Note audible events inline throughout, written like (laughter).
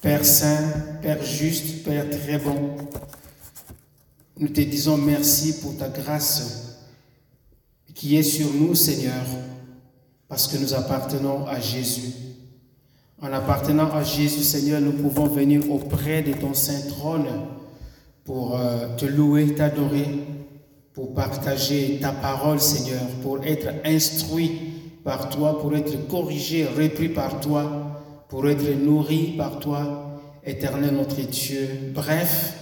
Père saint, Père juste, Père très bon, nous te disons merci pour ta grâce qui est sur nous, Seigneur, parce que nous appartenons à Jésus. En appartenant à Jésus, Seigneur, nous pouvons venir auprès de ton saint trône pour euh, te louer, t'adorer, pour partager ta parole, Seigneur, pour être instruit par toi, pour être corrigé, repris par toi, pour être nourri par toi, éternel notre Dieu. Bref,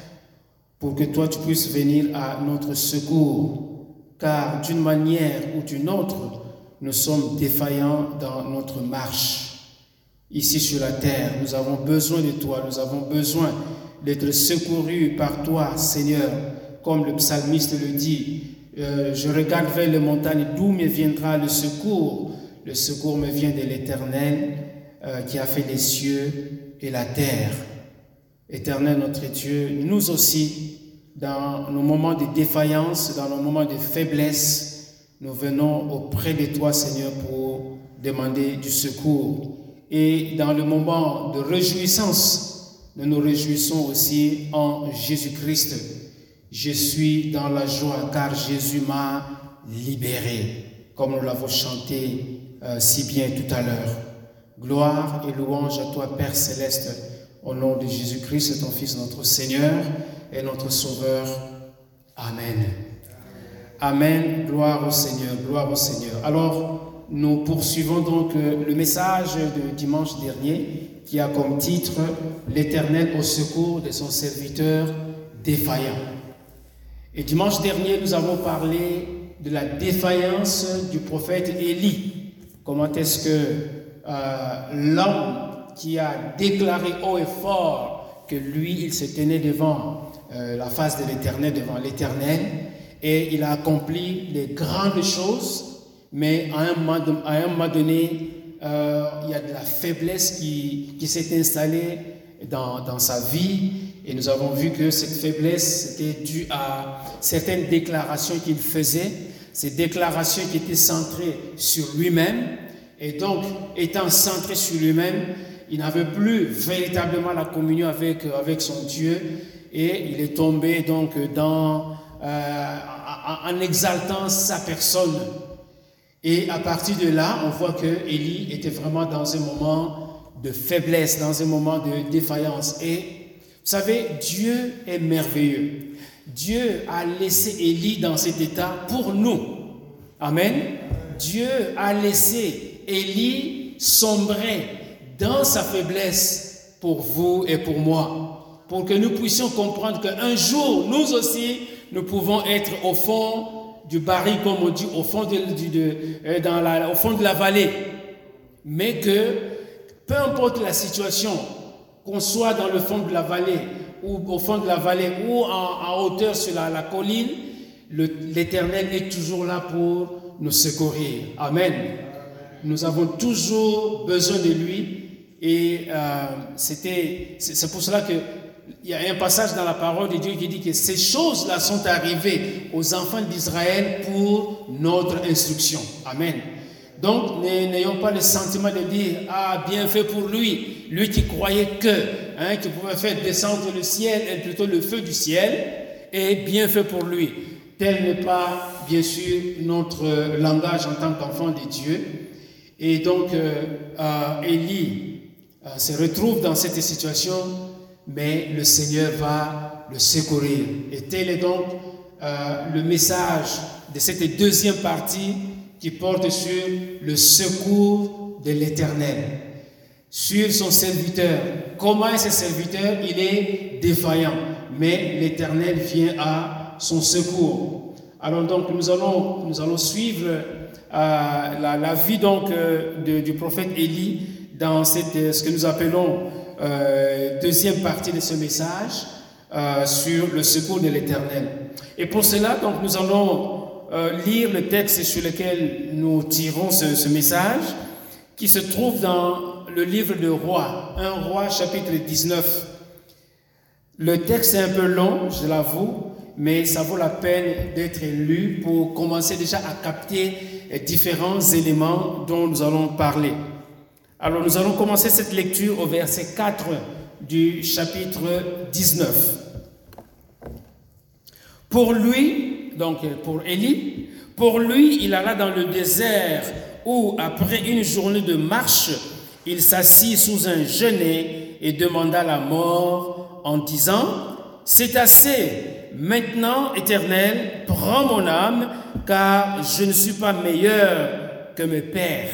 pour que toi tu puisses venir à notre secours, car d'une manière ou d'une autre, nous sommes défaillants dans notre marche. Ici sur la terre, nous avons besoin de toi, nous avons besoin d'être secourus par toi, Seigneur, comme le psalmiste le dit. Euh, je regarde vers les montagnes, d'où me viendra le secours? Le secours me vient de l'Éternel euh, qui a fait les cieux et la terre. Éternel notre Dieu, nous aussi, dans nos moments de défaillance, dans nos moments de faiblesse, nous venons auprès de toi, Seigneur, pour demander du secours. Et dans le moment de réjouissance, nous nous réjouissons aussi en Jésus-Christ. Je suis dans la joie car Jésus m'a libéré, comme nous l'avons chanté euh, si bien tout à l'heure. Gloire et louange à toi, Père céleste au nom de Jésus-Christ, ton Fils, notre Seigneur et notre Sauveur. Amen. Amen. Gloire au Seigneur. Gloire au Seigneur. Alors, nous poursuivons donc le message de dimanche dernier qui a comme titre L'Éternel au secours de son serviteur défaillant. Et dimanche dernier, nous avons parlé de la défaillance du prophète Élie. Comment est-ce que euh, l'homme qui a déclaré haut et fort que lui, il se tenait devant euh, la face de l'Éternel, devant l'Éternel, et il a accompli les grandes choses, mais à un moment, à donné, euh, il y a de la faiblesse qui, s'est installée dans, sa vie, et nous avons vu que cette faiblesse était due à certaines déclarations qu'il faisait, ces déclarations qui étaient centrées sur lui-même, et donc étant centré sur lui-même, il n'avait plus véritablement la communion avec, avec son Dieu et il est tombé donc dans, euh, en exaltant sa personne. Et à partir de là, on voit que Élie était vraiment dans un moment de faiblesse, dans un moment de défaillance. Et vous savez, Dieu est merveilleux. Dieu a laissé Élie dans cet état pour nous. Amen. Dieu a laissé Élie sombrer dans sa faiblesse pour vous et pour moi, pour que nous puissions comprendre qu'un jour, nous aussi, nous pouvons être au fond du baril, comme on dit, au fond de, euh, au fond de la vallée. Mais que, peu importe la situation, qu'on soit dans le fond de la vallée, ou au fond de la vallée, ou en, hauteur sur la colline, l'Éternel est toujours là pour nous secourir. Amen. Nous avons toujours besoin de lui et euh, c'était, c'est pour cela qu'il y a un passage dans la parole de Dieu qui dit que ces choses-là sont arrivées aux enfants d'Israël pour notre instruction. Amen. Donc, n'ayons pas le sentiment de dire, ah, bien fait pour lui, lui qui croyait que, hein, qui pouvait faire descendre le ciel, et plutôt le feu du ciel, et bien fait pour lui. Tel n'est pas, bien sûr, notre langage en tant qu'enfant de Dieu. Et donc, euh, euh Élie, euh, se retrouve dans cette situation, mais le Seigneur va le secourir. Et tel est donc le message de cette deuxième partie qui porte sur le secours de l'Éternel, sur son serviteur. Comment est ce serviteur? Il est défaillant, mais l'Éternel vient à son secours. Alors donc nous allons, nous allons suivre euh, la, vie donc de, du prophète Élie dans euh, ce que nous appelons euh, deuxième partie de ce message euh, sur le secours de l'Éternel. Et pour cela, donc, nous allons euh, lire le texte sur lequel nous tirons ce, ce, message, qui se trouve dans le livre de Roi, un Roi chapitre 19. Le texte est un peu long, je l'avoue, mais ça vaut la peine d'être lu pour commencer déjà à capter différents éléments dont nous allons parler. Alors nous allons commencer cette lecture au verset 4 du chapitre 19. Pour lui, donc pour Élie, pour lui, il alla dans le désert où, après une journée de marche, il s'assit sous un genêt et demanda la mort en disant, C'est assez, maintenant, Éternel, prends mon âme, car je ne suis pas meilleur que mes pères.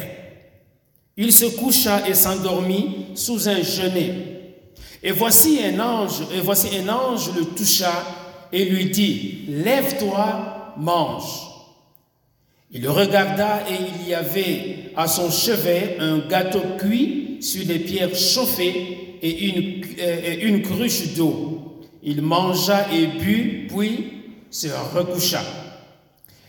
Il se coucha et s'endormit sous un genêt. Et voici un ange, et voici un ange le toucha et lui dit, Lève-toi, mange. Il le regarda et il y avait à son chevet un gâteau cuit sur des pierres chauffées et une, et une cruche d'eau. Il mangea et but, puis se recoucha.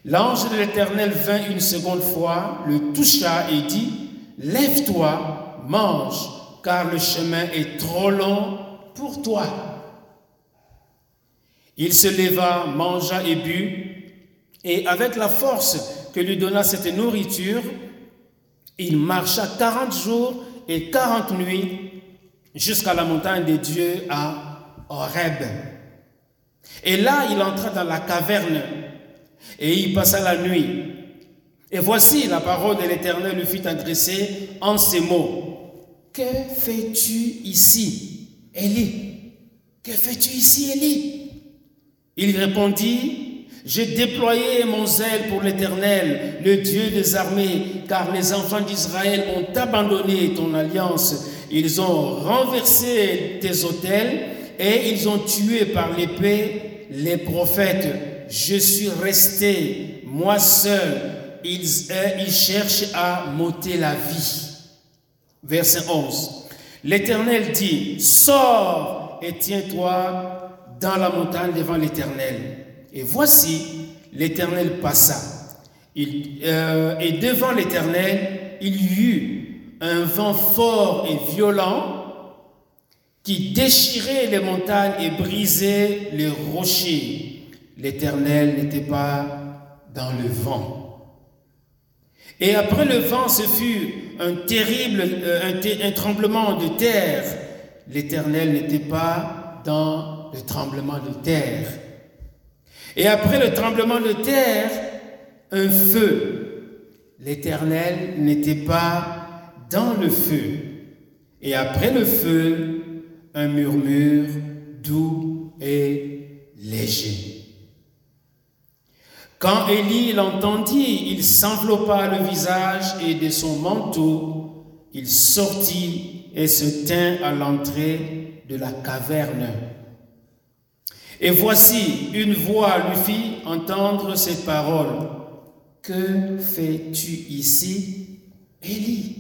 L'ange de l'Éternel vint une seconde fois, le toucha et dit, Lève-toi, mange, car le chemin est trop long pour toi. Il se leva, mangea et but, et avec la force que lui donna cette nourriture, il marcha quarante jours et quarante nuits jusqu'à la montagne des dieux à Horeb. Et là, il entra dans la caverne et y passa la nuit. Et voici la parole de l'Éternel lui fut adressée en ces mots. Que fais-tu ici, Élie? Que fais-tu ici, Élie? Il répondit, j'ai déployé mon zèle pour l'Éternel, le Dieu des armées, car les enfants d'Israël ont abandonné ton alliance. Ils ont renversé tes autels et ils ont tué par l'épée les prophètes. Je suis resté, moi seul, ils, ils cherchent à m'ôter la vie. Verset 11. L'Éternel dit, sors et tiens-toi dans la montagne devant l'Éternel. Et voici, l'Éternel passa. Euh, et devant l'Éternel, il y eut un vent fort et violent qui déchirait les montagnes et brisait les rochers. L'Éternel n'était pas dans le vent. Et après le vent, ce fut un terrible, euh, un, un tremblement de terre. L'Éternel n'était pas dans le tremblement de terre. Et après le tremblement de terre, un feu. L'Éternel n'était pas dans le feu. Et après le feu, un murmure doux et léger. Quand Élie l'entendit, il s'enveloppa le visage et de son manteau, il sortit et se tint à l'entrée de la caverne. Et voici, une voix lui fit entendre ces paroles. Que fais-tu ici, Élie?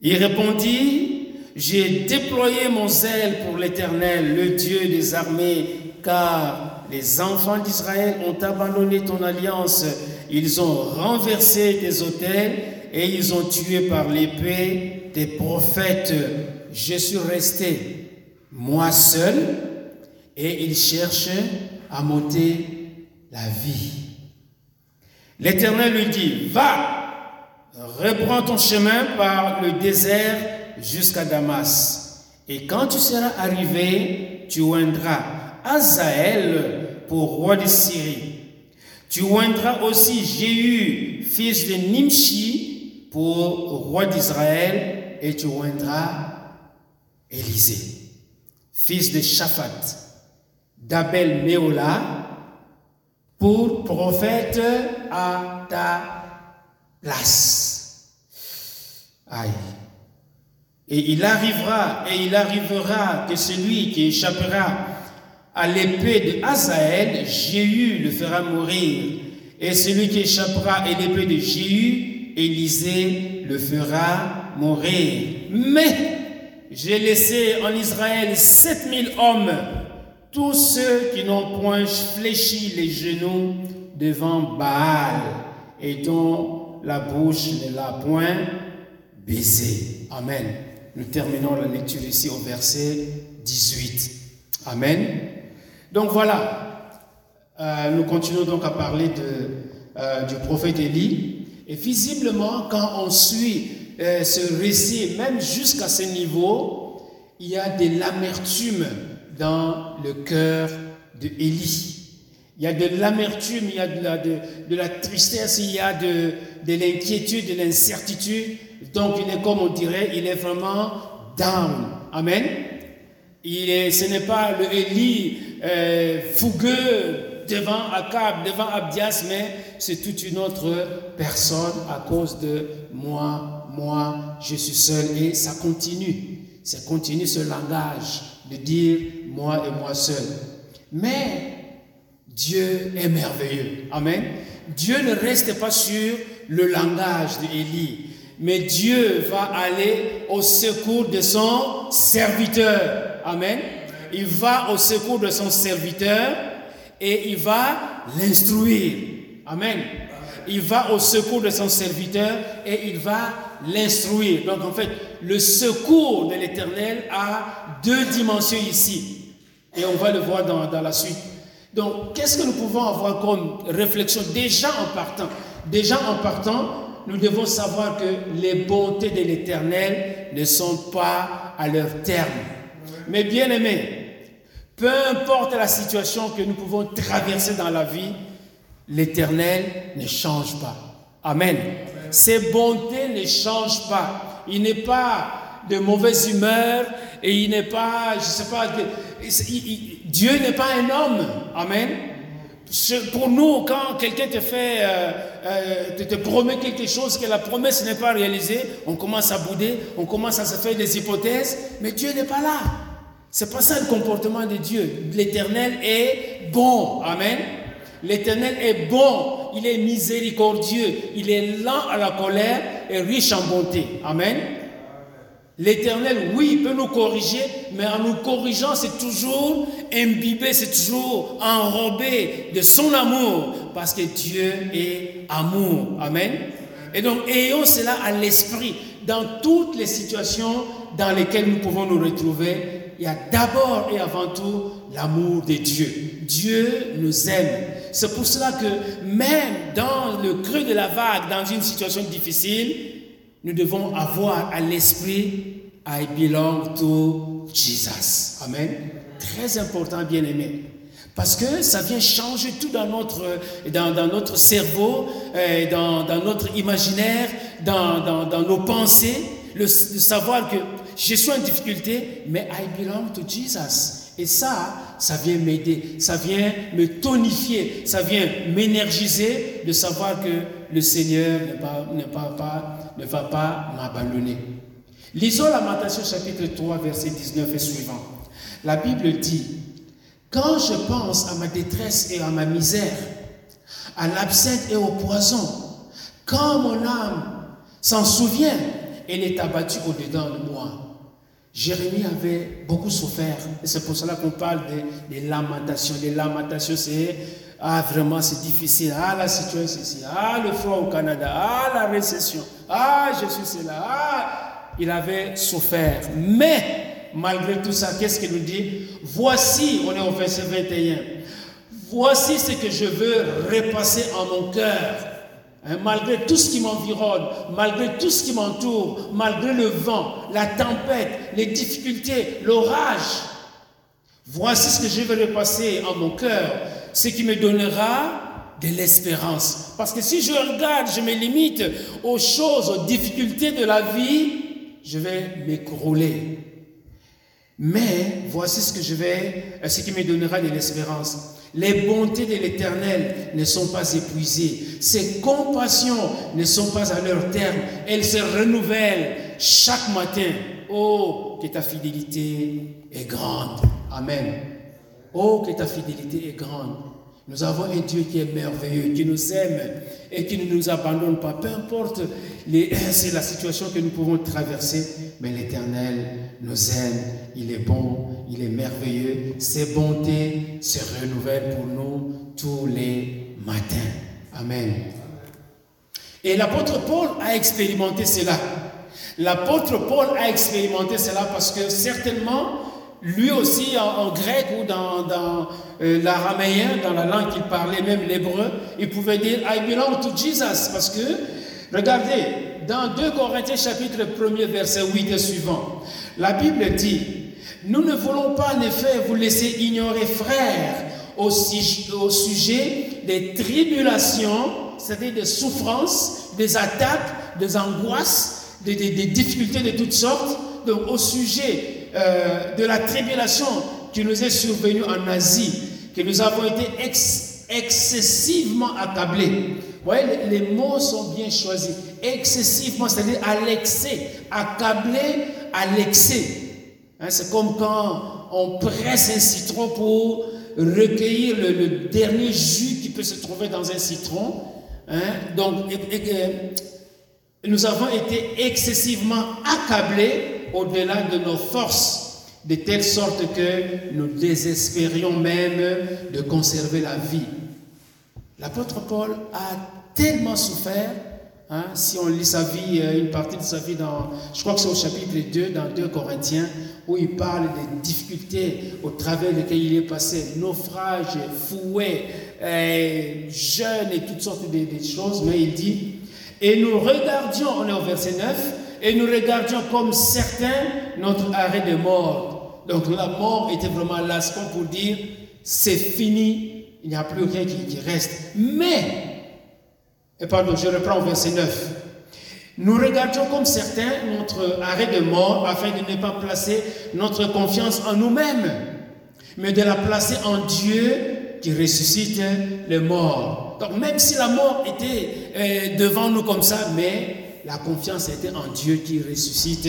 Il répondit, j'ai déployé mon zèle pour l'Éternel, le Dieu des armées, car les enfants d'Israël ont abandonné ton alliance, ils ont renversé tes autels et ils ont tué par l'épée tes prophètes. Je suis resté, moi seul, et ils cherchent à m'ôter la vie. L'Éternel lui dit, va, reprends ton chemin par le désert jusqu'à Damas. Et quand tu seras arrivé, tu oindras Azaël pour roi de Syrie. Tu oindras aussi Jéhu, fils de Nimshi, pour roi d'Israël, et tu oindras Élisée, fils de Shaphat, d'Abel Méola, pour prophète à ta place. Aïe. Et il arrivera, et il arrivera que celui qui échappera à l'épée de Hazaël, Jéhu le fera mourir. Et celui qui échappera à l'épée de Jéhu, Élisée le fera mourir. Mais j'ai laissé en Israël sept mille hommes, tous ceux qui n'ont point fléchi les genoux devant Baal et dont la bouche ne l'a point baisé. Amen. Nous terminons la lecture ici au verset 18. Amen. Donc voilà, euh, nous continuons donc à parler euh, du prophète Élie. Et visiblement, quand on suit euh, ce récit, même jusqu'à ce niveau, il y a de l'amertume dans le cœur de Élie. Il y a de l'amertume, il y a de la, de, la, tristesse, il y a de, de l'inquiétude, de l'incertitude. Donc il est comme on dirait, il est vraiment down. Amen. Il est, ce n'est pas le Élie euh, fougueux devant Akab, devant Abdias, mais c'est toute une autre personne à cause de moi, moi, je suis seul. Et ça continue. Ça continue ce langage de dire moi et moi seul. Mais Dieu est merveilleux. Amen. Dieu ne reste pas sur le langage d'Élie, mais Dieu va aller au secours de son serviteur. Amen. Il va au secours de son serviteur et il va l'instruire. Amen. Il va au secours de son serviteur et il va l'instruire. Donc en fait, le secours de l'Éternel a deux dimensions ici. Et on va le voir dans, la suite. Donc, qu'est-ce que nous pouvons avoir comme réflexion déjà en partant? Déjà en partant, nous devons savoir que les bontés de l'Éternel ne sont pas à leur terme. Mais bien aimés, peu importe la situation que nous pouvons traverser dans la vie, l'Éternel ne change pas. Amen. Ses bontés ne changent pas. Il n'est pas de mauvaise humeur et il n'est pas, je sais pas, Dieu n'est pas un homme. Amen. Pour nous, quand quelqu'un te fait, euh, euh, te, promet quelque chose que la promesse n'est pas réalisée, on commence à bouder, on commence à se faire des hypothèses, mais Dieu n'est pas là. C'est pas ça le comportement de Dieu. L'Éternel est bon. Amen. L'Éternel est bon, il est miséricordieux, il est lent à la colère et riche en bonté. Amen. L'Éternel, oui, peut nous corriger, mais en nous corrigeant, c'est toujours imbibé, c'est toujours enrobé de son amour, parce que Dieu est amour. Amen. Et donc, ayons cela à l'esprit. Dans toutes les situations dans lesquelles nous pouvons nous retrouver, il y a d'abord et avant tout l'amour de Dieu. Dieu nous aime. C'est pour cela que même dans le creux de la vague, dans une situation difficile, nous devons avoir à l'esprit I belong to Jesus. Amen. Très important, bien aimé. Parce que ça vient changer tout dans notre, dans, notre cerveau, euh, dans, dans, notre imaginaire, dans, dans nos pensées. Le, savoir que je suis en difficulté, mais I belong to Jesus. Et ça, ça vient m'aider, ça vient me tonifier, ça vient m'énergiser de savoir que le Seigneur ne va, pas m'abandonner. Lisons Lamentation chapitre 3, verset 19 et suivant. La Bible dit, Quand je pense à ma détresse et à ma misère, à l'absinthe et au poison, quand mon âme s'en souvient, elle est abattue au-dedans de moi. Jérémie avait beaucoup souffert. Et c'est pour cela qu'on parle des, lamentations. Les lamentations, c'est ah vraiment c'est difficile. Ah la situation ici. Ah le froid au Canada. Ah la récession. Ah je suis cela. Ah il avait souffert. Mais malgré tout ça, qu'est-ce qu'il nous dit? Voici, on est au verset 21. Voici ce que je veux repasser en mon cœur Hein, malgré tout ce qui m'environne, malgré tout ce qui m'entoure, malgré le vent, la tempête, les difficultés, l'orage, voici ce que je vais repasser en mon cœur, ce qui me donnera de l'espérance. Parce que si je regarde, je me limite aux choses, aux difficultés de la vie, je vais m'écrouler. Mais voici ce que je vais, ce qui me donnera de l'espérance. Les bontés de l'Éternel ne sont pas épuisées. Ses compassions ne sont pas à leur terme. Elles se renouvellent chaque matin. Oh, que ta fidélité est grande. Amen. Oh, que ta fidélité est grande. Nous avons un Dieu qui est merveilleux, qui nous aime et qui ne nous abandonne pas. Peu importe (clears throat) la situation que nous pouvons traverser, mais l'Éternel nous aime. Il est bon, il est merveilleux. Ses bontés se renouvellent pour nous tous les matins. Amen. Et l'apôtre Paul a expérimenté cela. L'apôtre Paul a expérimenté cela parce que certainement, lui aussi en, grec ou dans, euh, l'araméen, dans la langue qu'il parlait, même l'hébreu, il pouvait dire I belong to Jesus parce que, regardez, dans 2 Corinthiens chapitre 1er verset 8 et suivant, la Bible dit, Nous ne voulons pas en effet vous laisser ignorer, frères, au, sujet des tribulations, c'est-à-dire des souffrances, des attaques, des angoisses, des, difficultés de toutes sortes. Donc au sujet euh, de la tribulation qui nous est survenue en Asie, que nous avons été excessivement accablés. Vous voyez, les, mots sont bien choisis. Excessivement, c'est-à-dire à l'excès. Accablé à l'excès. Hein, c'est comme quand on presse un citron pour recueillir le, dernier jus qui peut se trouver dans un citron. Hein. Donc, nous avons été excessivement accablés au-delà de nos forces, de telle sorte que nous désespérions même de conserver la vie. L'apôtre Paul a tellement souffert Hein, si on lit sa vie, euh, une partie de sa vie dans, je crois que c'est au chapitre 2, dans 2 Corinthiens, où il parle des difficultés au travers desquelles il est passé, naufrage, fouet, euh, jeûne et toutes sortes de, choses, mais il dit, et nous regardions, on est au verset 9, et nous regardions comme certains notre arrêt de mort. Donc la mort était vraiment comme pour dire, c'est fini, il n'y a plus rien qui, qui reste. Mais et pardon, je reprends au verset 9. Nous regardions comme certains notre arrêt de mort afin de ne pas placer notre confiance en nous-mêmes, mais de la placer en Dieu qui ressuscite les morts. Donc même si la mort était euh, devant nous comme ça, mais la confiance était en Dieu qui ressuscite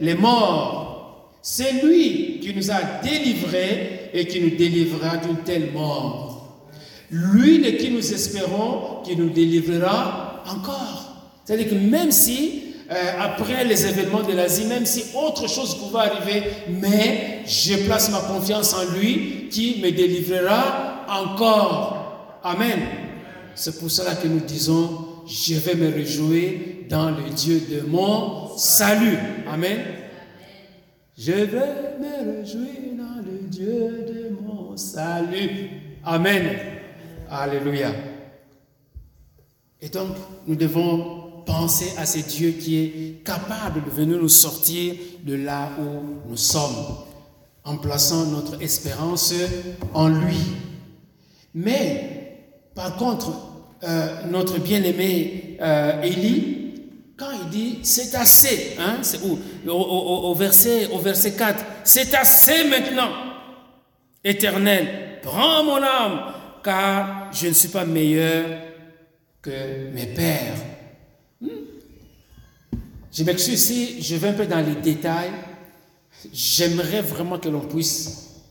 les morts. C'est lui qui nous a délivrés et qui nous délivrera d'une telle mort. Lui de qui nous espérons, qui nous délivrera encore. C'est-à-dire que même si, euh, après les événements de l'Asie, même si autre chose pouvait arriver, mais je place ma confiance en lui qui me délivrera encore. Amen. C'est pour cela que nous disons, je vais me réjouir dans le Dieu de mon salut. Amen. Je vais me réjouir dans le Dieu de mon salut. Amen. Alléluia. Et donc, nous devons penser à ce Dieu qui est capable de venir nous sortir de là où nous sommes, en plaçant notre espérance en lui. Mais, par contre, euh, notre bien-aimé euh, Élie, quand il dit c'est assez, hein, au, verset, au verset 4, c'est assez maintenant, éternel, prends mon âme car je ne suis pas meilleur que mes pères. Hmm? Je m'excuse si je vais un peu dans les détails. J'aimerais vraiment que l'on puisse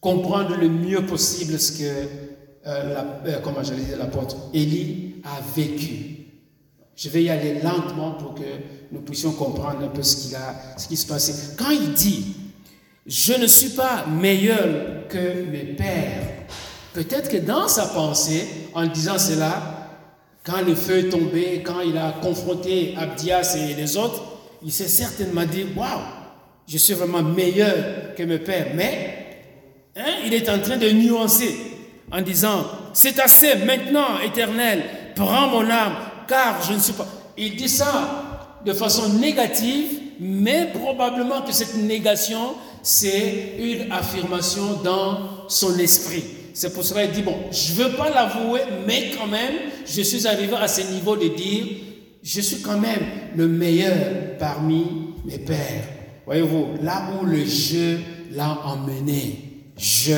comprendre le mieux possible ce que euh, la, euh, l'apôtre Élie a vécu. Je vais y aller lentement pour que nous puissions comprendre un peu ce, a, ce qui se passait. Quand il dit, je ne suis pas meilleur que mes pères, Peut-être que dans sa pensée, en disant cela, quand le feu est tombé, quand il a confronté Abdias et les autres, il s'est certainement dit Waouh, je suis vraiment meilleur que mes pères. Mais hein, il est en train de nuancer en disant C'est assez maintenant, éternel, prends mon âme, car je ne suis pas. Il dit ça de façon négative, mais probablement que cette négation, c'est une affirmation dans son esprit. C'est pour cela qu'il dit, bon, je ne veux pas l'avouer, mais quand même, je suis arrivé à ce niveau de dire, je suis quand même le meilleur parmi mes pères. Voyez-vous, là où le jeu l'a emmené, je,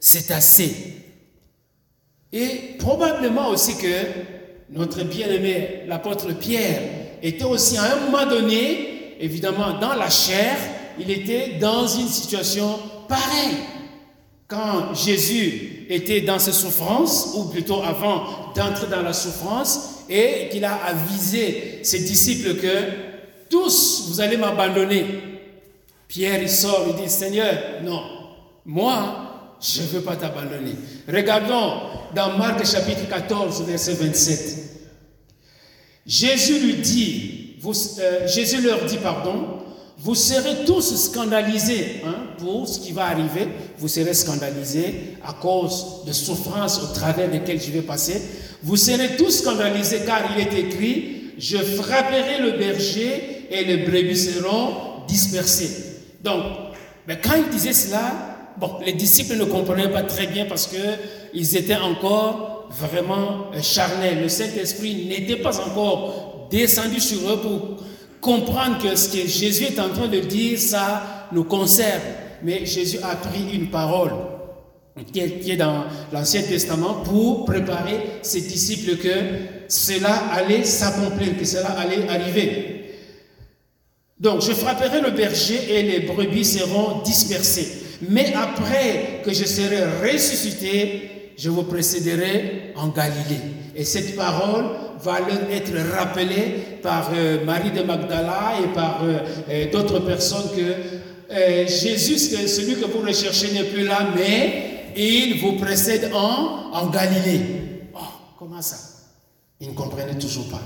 c'est assez. Et probablement aussi que notre bien-aimé, l'apôtre Pierre, était aussi à un moment donné, évidemment, dans la chair, il était dans une situation pareille quand Jésus était dans ses souffrances, ou plutôt avant d'entrer dans la souffrance, et qu'il a avisé ses disciples que tous, vous allez m'abandonner. Pierre, il sort, il dit, Seigneur, non, moi, je ne veux pas t'abandonner. Regardons dans Marc chapitre 14, verset 27. Jésus lui dit, euh, Jésus leur dit, pardon, vous serez tous scandalisés hein, pour ce qui va arriver. Vous serez scandalisés à cause de souffrances au travers desquelles je vais passer. Vous serez tous scandalisés car il est écrit, je frapperai le berger et les brebis seront dispersés. Donc, Mais quand il disait cela, les disciples ne comprenaient pas très bien parce qu'ils étaient encore vraiment charnels. Le Saint-Esprit n'était pas encore descendu sur eux pour comprendre que ce que Jésus est en train de dire, ça nous concerne. Mais Jésus a pris une parole qui est, dans l'Ancien Testament pour préparer ses disciples que cela allait s'accomplir, que cela allait arriver. Donc je frapperai le berger et les brebis seront dispersées. Mais après que je serai ressuscité, je vous précéderai en Galilée. Et cette parole va leur être rappelée par euh, Marie de Magdala et par euh, euh, d'autres personnes que Jésus, celui que vous recherchez, n'est plus là, mais il vous précède en, en Galilée. Oh, comment ça? Ils ne comprenaient toujours pas.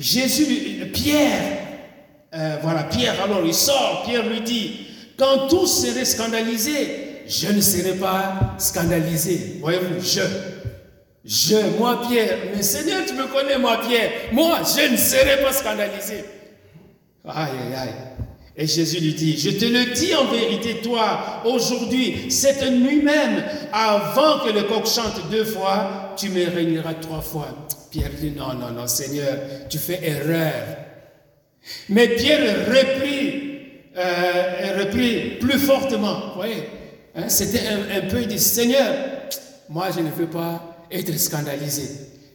Jésus, Pierre, voilà, Pierre, alors il sort, Pierre lui dit, quand tous seraient scandalisés, je ne serai pas scandalisé. Voyez-vous, je. Je, moi Pierre, mais Seigneur, tu me connais, moi Pierre, moi, je ne serai pas scandalisé. Aïe, aïe, aïe. Et Jésus lui dit, je te le dis en vérité, toi, aujourd'hui, cette nuit même, avant que le coq chante deux fois, tu me réuniras trois fois. Pierre dit, non, non, non, Seigneur, tu fais erreur. Mais Pierre reprit euh, repris plus fortement. Vous voyez, hein, c'était un, peu, dit, Seigneur, moi je ne veux pas être scandalisé.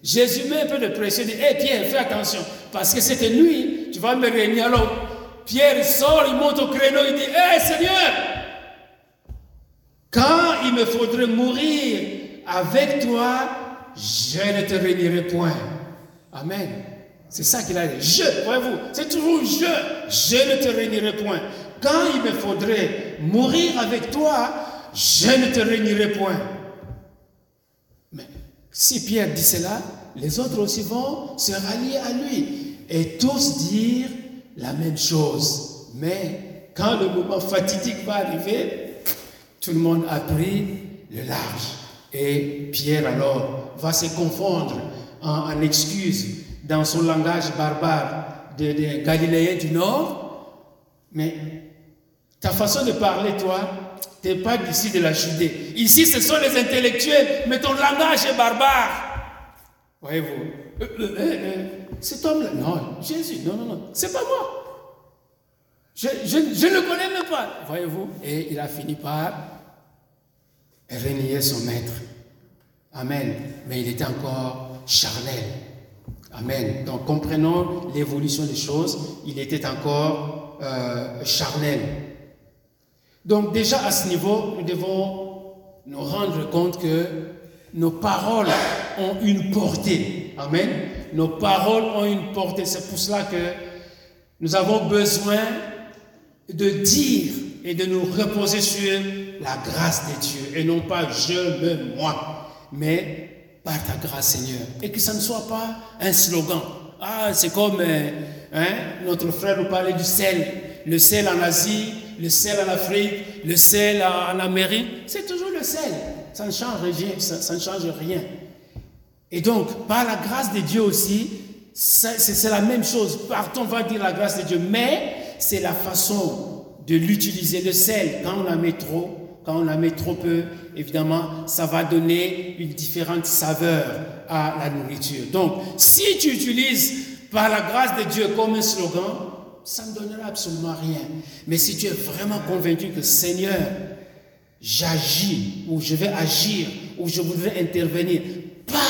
Jésus met un peu de pression, dit, hé Pierre, fais attention, parce que cette nuit, tu vas me réunir. Alors, Pierre sort, il monte au créneau, il dit, hé Seigneur, quand il me faudrait mourir avec toi, je ne te réunirai point. Amen. C'est ça qu'il a dit. Je, voyez-vous, c'est toujours je. Je ne te réunirai point. Quand il me faudrait mourir avec toi, je ne te réunirai point. Mais si Pierre dit cela, les autres aussi vont se rallier à lui et tous dire la même chose. Mais quand le moment fatidique va arriver, tout le monde a pris le large. Et Pierre alors va se confondre en, en excuses dans son langage barbare des de Galiléens du Nord, mais ta façon de parler, toi, tu n'es pas d'ici de la Judée. Ici, ce sont les intellectuels, mais ton langage est barbare. Voyez-vous euh, euh, euh, Cet homme-là, non, Jésus, non, non, non, c'est pas moi. Je, je, je, ne connais même pas. Voyez-vous Et il a fini par renier son maître. Amen. Mais il était encore charnel. Amen. Donc comprenons l'évolution des choses. Il était encore euh, charnel. Donc déjà à ce niveau, nous devons nous rendre compte que nos paroles ont une portée. Amen. Nos paroles ont une portée. C'est pour cela que nous avons besoin de dire et de nous reposer sur la grâce de Dieu et non pas je me moi, mais par ta grâce, Seigneur. Et que ça ne soit pas un slogan. Ah, c'est comme euh, hein, notre frère nous parlait du sel. Le sel en Asie, le sel en Afrique, le sel en, Amérique. C'est toujours le sel. Ça ne change rien. Et donc, par la grâce de Dieu aussi, c'est la même chose. Partons, on va dire la grâce de Dieu. Mais c'est la façon de l'utiliser. Le sel, quand on en met trop, quand on la met trop peu, évidemment, ça va donner une différente saveur à la nourriture. Donc, si tu utilises par la grâce de Dieu comme un slogan, ça ne donnera absolument rien. Mais si tu es vraiment convaincu que Seigneur, j'agis, ou je vais agir, ou je voudrais intervenir par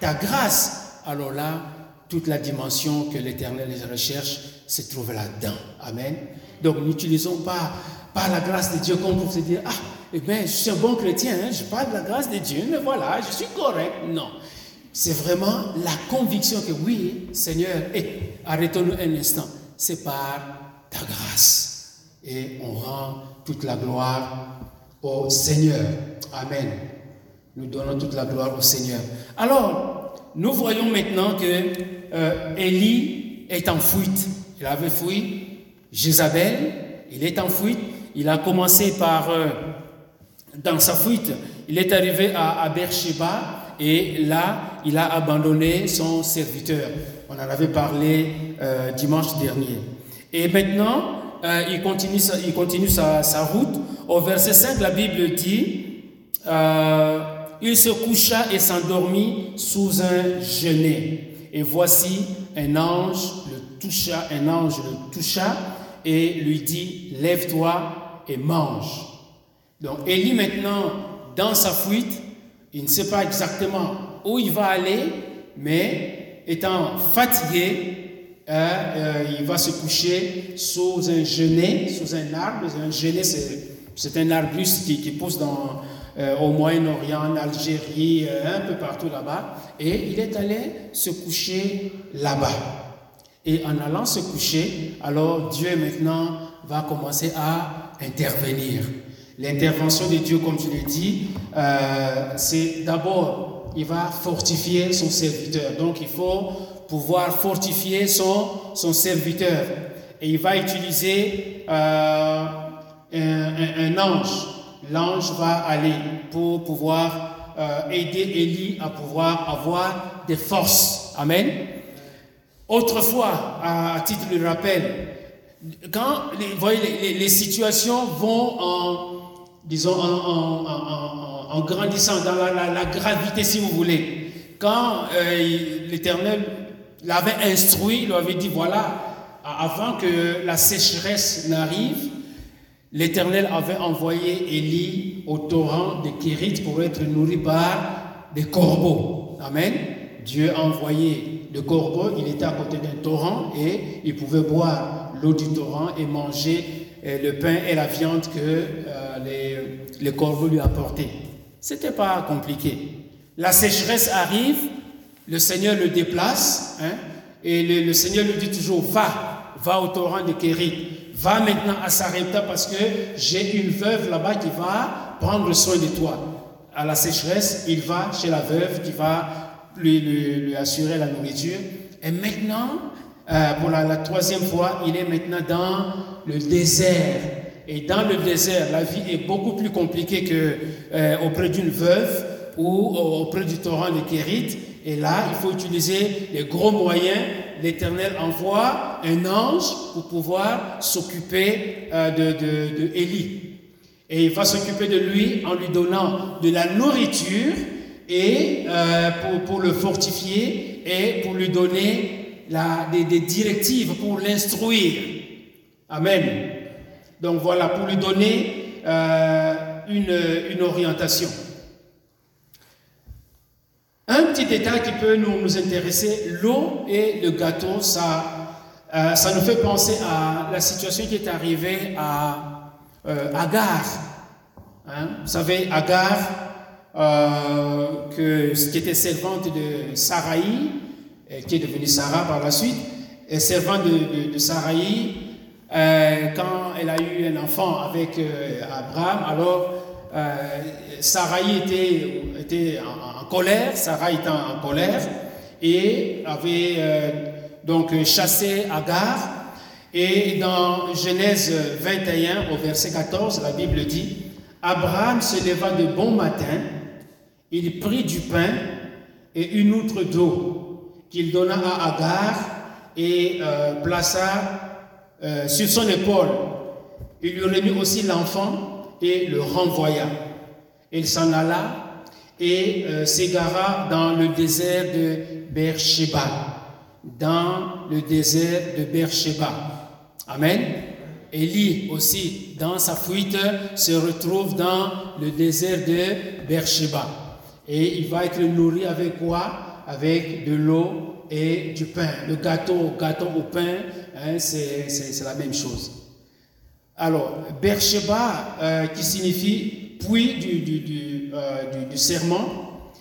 ta grâce, alors là, toute la dimension que l'Éternel recherche se trouve là-dedans. Amen. Donc n'utilisons pas par la grâce de Dieu comme pour se dire, ah, eh bien, je suis un bon chrétien, hein, je parle de la grâce de Dieu, mais voilà, je suis correct. Non. C'est vraiment la conviction que oui, Seigneur, et arrêtons-nous un instant, c'est par ta grâce. Et on rend toute la gloire au Seigneur. Amen. Nous donnons toute la gloire au Seigneur. Alors, nous voyons maintenant que euh, Élie est en fuite. Il avait fui Jézabel, il est en fuite. Il a commencé par, euh, dans sa fuite, il est arrivé à, à Beersheba et là, il a abandonné son serviteur. On en avait parlé euh, dimanche dernier. Et maintenant, euh, il continue, sa, route. Au verset 5, la Bible dit, il se coucha et s'endormit sous un genêt. Et voici un ange le toucha, un ange le toucha et lui dit, lève-toi et mange. Donc Élie maintenant, dans sa fuite, il ne sait pas exactement où il va aller, mais étant fatigué, euh, euh, il va se coucher sous un genêt, sous un arbre. Un genêt, c'est un arbuste qui, pousse dans, euh, au Moyen-Orient, en Algérie, euh, un peu partout là-bas. Et il est allé se coucher là-bas. Et en allant se coucher, alors Dieu maintenant va commencer à intervenir. L'intervention de Dieu, comme je l'ai dit, euh, c'est d'abord, il va fortifier son serviteur. Donc il faut pouvoir fortifier son, son serviteur. Et il va utiliser euh, un, ange. L'ange va aller pour pouvoir euh, aider Élie à pouvoir avoir des forces. Amen. Autrefois, à, titre de rappel, quand les, voyez, les, situations vont en, disons, en, grandissant dans la, gravité, si vous voulez. Quand euh, l'Éternel l'avait instruit, il lui avait dit, voilà, avant que la sécheresse n'arrive, l'Éternel avait envoyé Élie au torrent de Kérit pour être nourri par des corbeaux. Amen. Dieu a envoyé le corbeau, il était à côté d'un torrent et il pouvait boire l'eau du torrent et manger le pain et la viande que euh, les, les, corbeaux lui apportaient. C'était pas compliqué. La sécheresse arrive, le Seigneur le déplace, hein, et le, Seigneur lui dit toujours va, va au torrent de Kérit, va maintenant à Sarepta parce que j'ai une veuve là-bas qui va prendre soin de toi. À la sécheresse, il va chez la veuve qui va lui assurer la nourriture. Et maintenant, euh, pour la, troisième fois, il est maintenant dans le désert. Et dans le désert, la vie est beaucoup plus compliquée que euh, auprès d'une veuve ou auprès du torrent de Kérit. Et là, il faut utiliser les gros moyens. L'Éternel envoie un ange pour pouvoir s'occuper euh, de, de. Et il va s'occuper de lui en lui donnant de la nourriture et euh, pour le fortifier et pour lui donner des directives, pour l'instruire. Amen. Donc voilà, pour lui donner euh, une, une, orientation. Un petit détail qui peut nous, nous intéresser, l'eau et le gâteau, ça, euh, ça nous fait penser à la situation qui est arrivée à euh, Agar. Hein? Vous savez, Agar, euh, que, qui était servante de Saraï, qui est devenue Sarah par la suite, servante de, de, euh, quand elle a eu un enfant avec euh, Abraham, alors euh, était, était en, colère, Sarah était en, colère et avait euh, donc chassé Agar. Et dans Genèse 21 au verset 14, la Bible dit, Abraham se leva de bon matin, il prit du pain et une outre d'eau qu'il donna à Agar et euh, plaça euh, sur son épaule. Il lui remit aussi l'enfant et le renvoya. Il s'en alla et euh, s'égara dans le désert de Beersheba. Dans le désert de Beersheba. Amen. Élie aussi, dans sa fuite, se retrouve dans le désert de Beersheba. Et il va être nourri avec quoi? Avec de l'eau et du pain. Le gâteau, gâteau au pain, hein, c'est la même chose. Alors, Beersheba, euh, qui signifie puits du, du, du, euh, serment,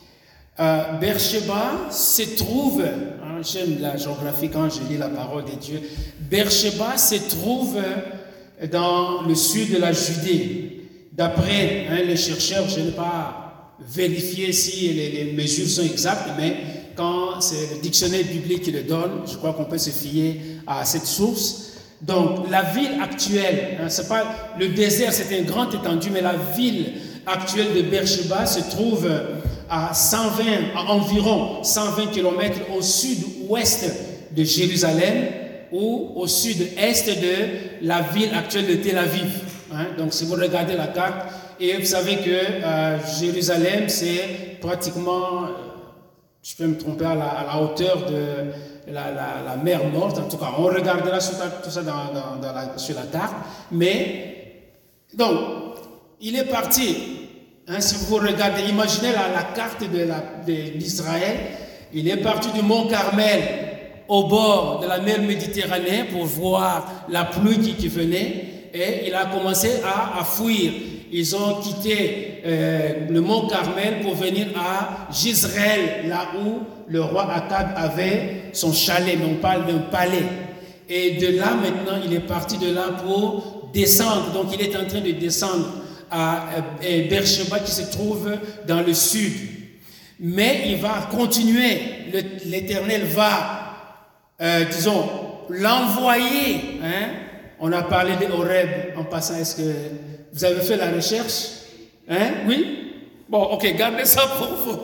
euh, Beersheba se trouve, hein, j'aime la géographie quand je lis la parole de Dieu, Beersheba se trouve dans le sud de la Judée. D'après hein, les chercheurs, je n'ai pas vérifié si les, mesures sont exactes, mais quand c'est le dictionnaire biblique qui le donne, je crois qu'on peut se fier à cette source. Donc, la ville actuelle, hein, c'est pas le désert, c'est un grand étendu, mais la ville actuelle de Beersheba se trouve à 120, à environ 120 km au sud-ouest de Jérusalem, ou au sud-est de la ville actuelle de Tel Aviv. Hein. Donc si vous regardez la carte, et vous savez que euh, Jérusalem, c'est pratiquement, euh, je peux me tromper, à la, hauteur de la, mer Morte. En tout cas, on regardera tout ça dans, sur la carte. Mais, donc, il est parti. Hein, si vous regardez, imaginez la, carte d'Israël. il est parti du mont Carmel au bord de la mer Méditerranée pour voir la pluie qui, venait et il a commencé à, à fuir. Ils ont quitté euh, le mont Carmel pour venir à Gisraël, là où le roi Akab avait son chalet, mais on parle d'un palais. Et de là, maintenant, il est parti de là pour descendre. Donc, il est en train de descendre à euh, Beersheba qui se trouve dans le sud. Mais il va continuer. L'Éternel va, euh, disons, l'envoyer. Hein? On a parlé de Horeb en passant. Est-ce que vous avez fait la recherche Hein? Oui Bon, ok, gardez ça pour vous.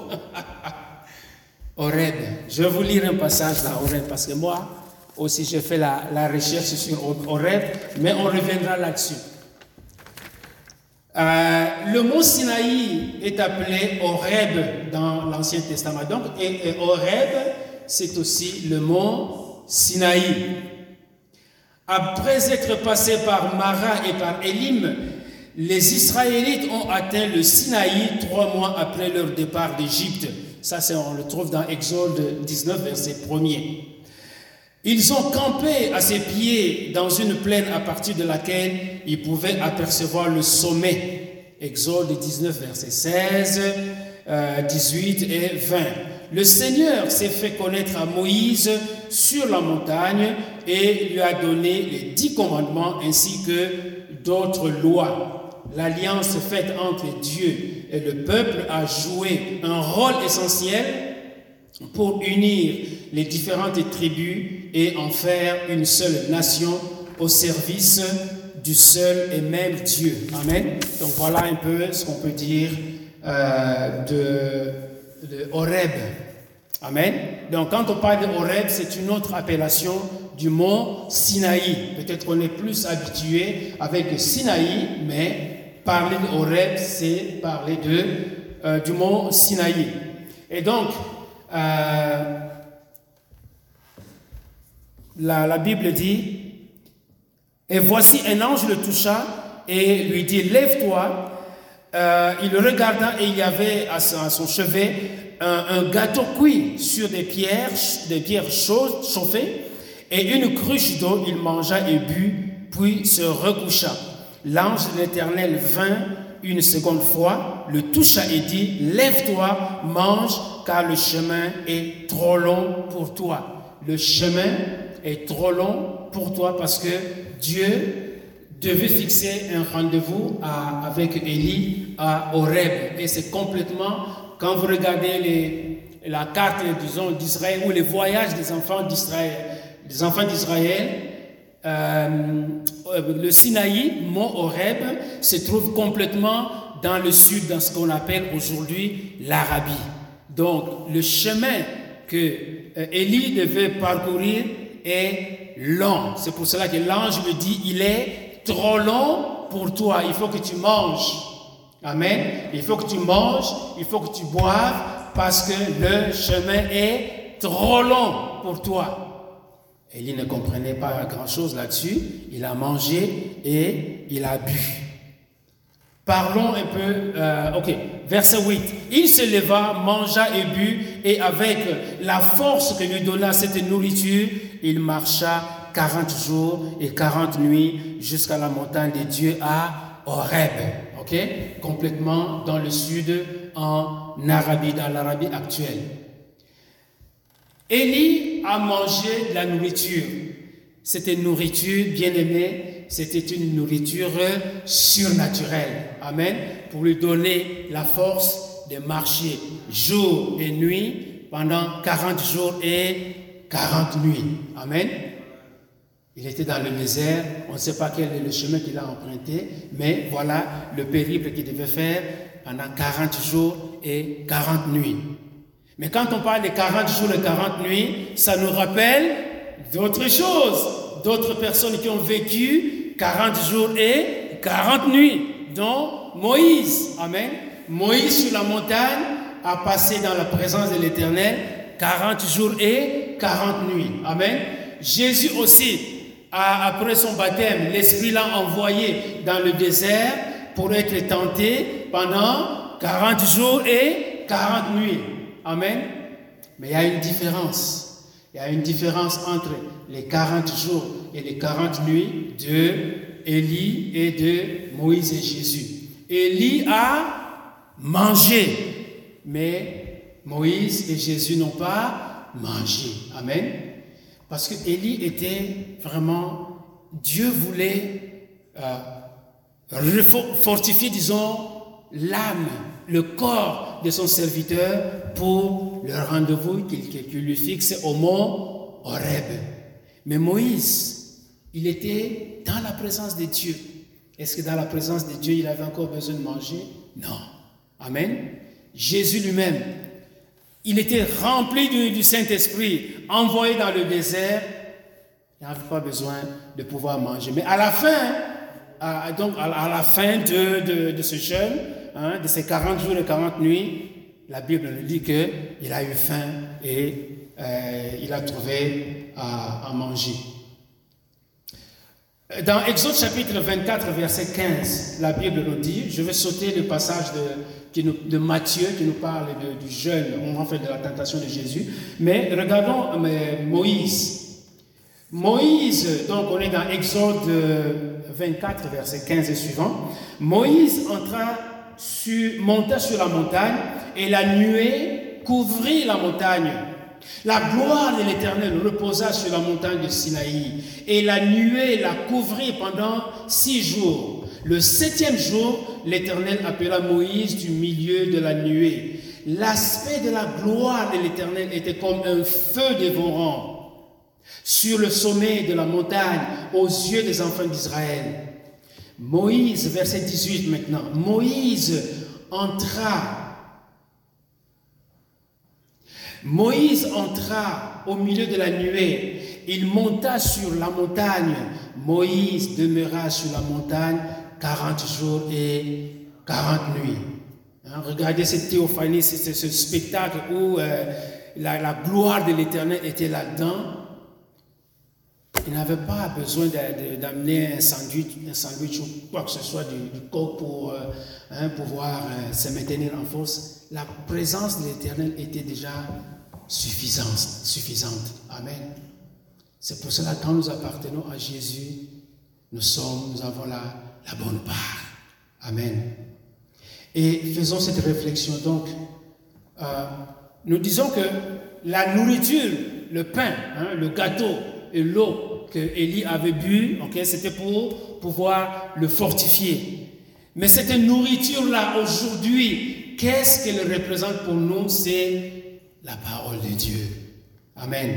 (laughs) Horeb. Je vais vous lire un passage dans Horeb parce que moi aussi j'ai fait la, la, recherche sur Horeb, mais on reviendra là-dessus. Euh, le mot Sinaï est appelé Horeb dans l'Ancien Testament. Donc, et, et Horeb, c'est aussi le mot Sinaï. Après être passé par Mara et par Elim, les Israélites ont atteint le Sinaï trois mois après leur départ d'Égypte. Ça, on le trouve dans Exode 19, verset 1er. Ils ont campé à ses pieds dans une plaine à partir de laquelle ils pouvaient apercevoir le sommet. Exode 19, verset 16, 18 euh, et 20. Le Seigneur s'est fait connaître à Moïse sur la montagne et lui a donné les dix commandements ainsi que d'autres lois l'alliance faite entre Dieu et le peuple a joué un rôle essentiel pour unir les différentes tribus et en faire une seule nation au service du seul et même Dieu. Amen. Donc voilà un peu ce qu'on peut dire euh, de, de Horeb. Amen. Donc quand on parle de Horeb, c'est une autre appellation du mont Sinaï. Peut-être qu'on est plus habitué avec Sinaï, mais Parler de Horeb, c'est parler de, euh, du mont Sinaï. Et donc, euh, la, Bible dit, et voici un ange le toucha et lui dit, lève-toi. Euh, il le regarda et il y avait à son, chevet un, gâteau cuit sur des pierres, des pierres chaudes, chauffées, et une cruche d'eau. Il mangea et but, puis se recoucha. L'ange de l'Éternel vint une seconde fois, le toucha et dit, Lève-toi, mange, car le chemin est trop long pour toi. Le chemin est trop long pour toi parce que Dieu devait fixer un rendez-vous avec Élie à Horeb. Et c'est complètement, quand vous regardez la carte, disons, d'Israël ou les voyages des enfants d'Israël, des enfants d'Israël, le Sinaï, mont Horeb, se trouve complètement dans le sud, dans ce qu'on appelle aujourd'hui l'Arabie. Donc, le chemin que euh, Élie devait parcourir est long. C'est pour cela que l'ange me dit, il est trop long pour toi, il faut que tu manges. Amen. Il faut que tu manges, il faut que tu boives, parce que le chemin est trop long pour toi. Élie ne comprenait pas grand-chose là-dessus. Il a mangé et il a bu. Parlons un peu, euh, ok, verset 8. Il se leva, mangea et but, et avec la force que lui donna cette nourriture, il marcha 40 jours et 40 nuits jusqu'à la montagne de Dieu à Horeb. Ok, complètement dans le sud, en Arabie, dans l'Arabie actuelle. Élie a mangé de la nourriture. C'était une nourriture, bien aimée, c'était une nourriture surnaturelle. Amen. Pour lui donner la force de marcher jour et nuit pendant 40 jours et 40 nuits. Amen. Il était dans le désert, on ne sait pas quel est le chemin qu'il a emprunté, mais voilà le périple qu'il devait faire pendant 40 jours et 40 nuits. Mais quand on parle de 40 jours et 40 nuits, ça nous rappelle d'autres choses, d'autres personnes qui ont vécu 40 jours et 40 nuits, dont Moïse. Amen. Moïse sur la montagne a passé dans la présence de l'Éternel 40 jours et 40 nuits. Amen. Jésus aussi, après son baptême, l'Esprit l'a envoyé dans le désert pour être tenté pendant 40 jours et 40 nuits. Amen. Mais il y a une différence. Il y a une différence entre les 40 jours et les 40 nuits de Élie et de Moïse et Jésus. Élie a mangé, mais Moïse et Jésus n'ont pas mangé. Amen. Parce que Élie était vraiment, Dieu voulait euh, fortifier, disons, l'âme, le corps de son serviteur pour le rendez-vous qu'il lui fixe au mont Horeb. Mais Moïse, il était dans la présence de Dieu. Est-ce que dans la présence de Dieu, il avait encore besoin de manger? Non. Amen. Jésus lui-même, il était rempli du, Saint-Esprit, envoyé dans le désert. Il n'avait pas besoin de pouvoir manger. Mais à la fin, donc à, la fin de, de ce jeûne, Hein, de ces 40 jours et 40 nuits, la Bible nous dit qu'il a eu faim et euh, il a trouvé à, manger. Dans Exode chapitre 24, verset 15, la Bible nous dit, je vais sauter le passage de, de Matthieu qui nous parle du jeûne, on en fait de la tentation de Jésus, mais regardons euh, Moïse. Moïse, donc on est dans Exode 24, verset 15 et suivant. Moïse entra sur, monta sur la montagne et la nuée couvrit la montagne. La gloire de l'Éternel reposa sur la montagne de Sinaï et la nuée la couvrit pendant six jours. Le septième jour, l'Éternel appela Moïse du milieu de la nuée. L'aspect de la gloire de l'Éternel était comme un feu dévorant sur le sommet de la montagne aux yeux des enfants d'Israël. Moïse, verset 18 maintenant, Moïse entra. Moïse entra au milieu de la nuée. Il monta sur la montagne. Moïse demeura sur la montagne 40 jours et 40 nuits. Hein, regardez cette théophanie, c'est ce spectacle où euh, la, la gloire de l'Éternel était là-dedans. Il n'avait pas besoin d'amener un sandwich, un sandwich ou quoi que ce soit du, coq pour euh, hein, pouvoir euh, se maintenir en force. La présence de l'Éternel était déjà suffisante, suffisante. Amen. C'est pour cela que quand nous appartenons à Jésus, nous sommes, nous avons la, la bonne part. Amen. Et faisons cette réflexion. Donc, euh, nous disons que la nourriture, le pain, hein, le gâteau et l'eau que Élie avait bu, ok, c'était pour pouvoir le fortifier. Mais cette nourriture-là, aujourd'hui, qu'est-ce qu'elle représente pour nous? C'est la parole de Dieu. Amen.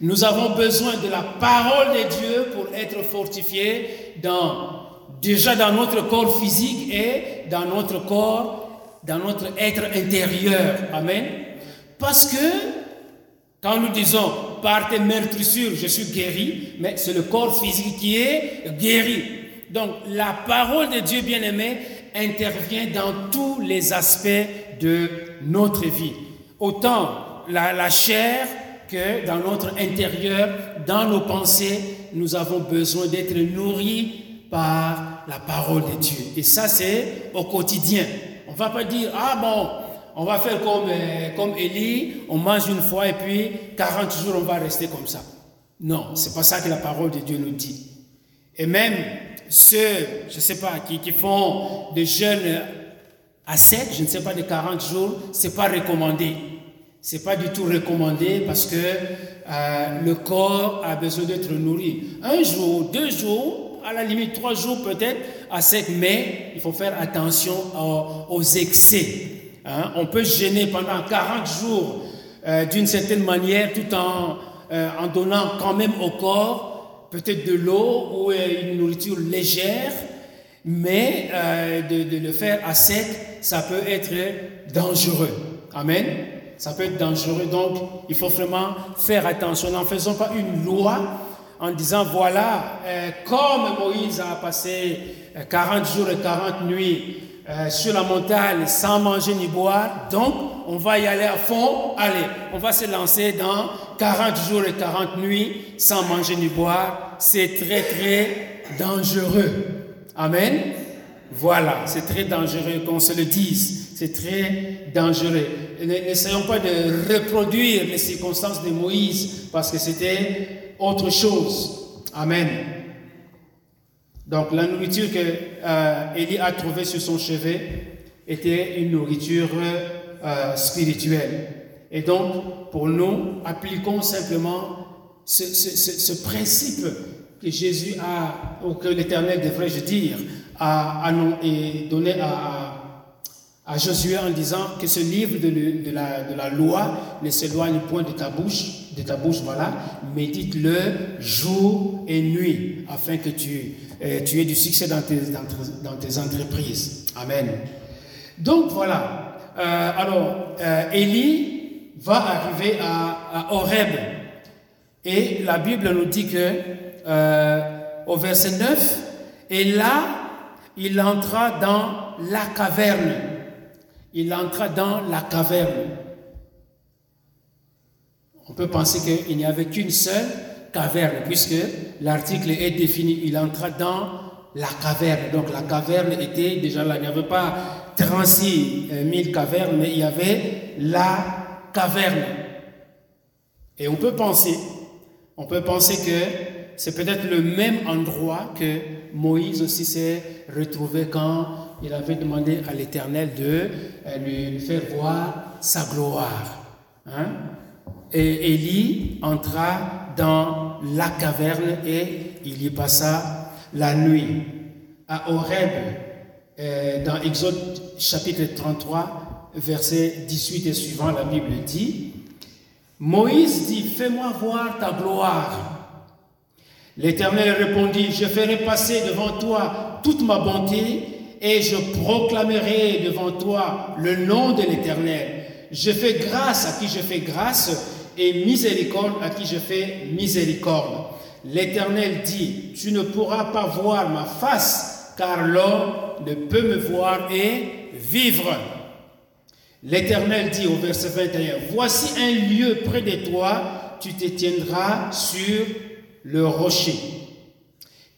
Nous avons besoin de la parole de Dieu pour être fortifiés dans, déjà dans notre corps physique et dans notre corps, dans notre être intérieur. Amen. Parce que quand nous disons par tes meurtrissures, je suis guéri, mais c'est le corps physique qui est guéri. Donc la parole de Dieu bien-aimé intervient dans tous les aspects de notre vie. Autant la, la chair que dans notre intérieur, dans nos pensées, nous avons besoin d'être nourris par la parole de Dieu. Et ça, c'est au quotidien. On ne va pas dire, ah bon, on va faire comme, euh, comme Élie, on mange une fois et puis 40 jours on va rester comme ça. Non, c'est pas ça que la parole de Dieu nous dit. Et même ceux, je ne sais pas, qui, qui font des jeûnes à sec, je ne sais pas, de 40 jours, c'est pas recommandé. C'est pas du tout recommandé parce que euh, le corps a besoin d'être nourri. Un jour, deux jours, à la limite trois jours peut-être à sec, mais il faut faire attention aux, aux excès. Hein, on peut gêner pendant 40 jours euh, d'une certaine manière tout en, euh, en donnant quand même au corps peut-être de l'eau ou euh, une nourriture légère, mais de, de, le faire à sec, ça peut être dangereux. Amen. Ça peut être dangereux. Donc, il faut vraiment faire attention. N'en faisons pas une loi en disant, voilà, comme Moïse a passé 40 euh, jours et 40 nuits euh, sur la montagne sans manger ni boire, donc on va y aller à fond. Allez, on va se lancer dans 40 jours et 40 nuits sans manger ni boire. C'est très, très dangereux. Amen. Voilà, c'est très dangereux qu'on se le dise. C'est très dangereux. N'essayons pas de reproduire les circonstances de Moïse parce que c'était autre chose. Amen. Donc la nourriture que euh, Élie a trouvée sur son chevet était une nourriture euh, spirituelle. Et donc, pour nous, appliquons simplement ce, principe que Jésus a, ou que l'Éternel devrais-je dire, a, donné à, à, Josué en disant que ce livre de, de, la, de la, loi ne s'éloigne point de ta bouche, de ta bouche, voilà, médite-le jour et nuit, afin que tu, tu aies du succès dans tes, entreprises. Amen. Donc voilà. Euh, alors, euh, Élie va arriver à, à Horeb. Et la Bible nous dit que euh, au verset 9, et là, il entra dans la caverne. Il entra dans la caverne. On peut penser qu'il n'y avait qu'une seule caverne, puisque l'article est défini. Il entra dans la caverne. Donc la caverne était déjà là. Il n'y avait pas 36 000 cavernes, mais il y avait la caverne. Et on peut penser, on peut penser que c'est peut-être le même endroit que Moïse aussi s'est retrouvé quand il avait demandé à l'Éternel de euh, lui faire voir sa gloire. Hein. Et Élie entra dans la caverne et il y passa la nuit. À Horeb, euh, dans Exode chapitre 33, verset 18 et suivant, la Bible dit, Moïse dit, fais-moi voir ta gloire. L'Éternel répondit, je ferai passer devant toi toute ma bonté et je proclamerai devant toi le nom de l'Éternel. Je fais grâce à qui je fais grâce et miséricorde à qui je fais miséricorde. L'Éternel dit, tu ne pourras pas voir ma face, car l'homme ne peut me voir et vivre. L'Éternel dit au verset 21, voici un lieu près de toi, tu te tiendras sur le rocher.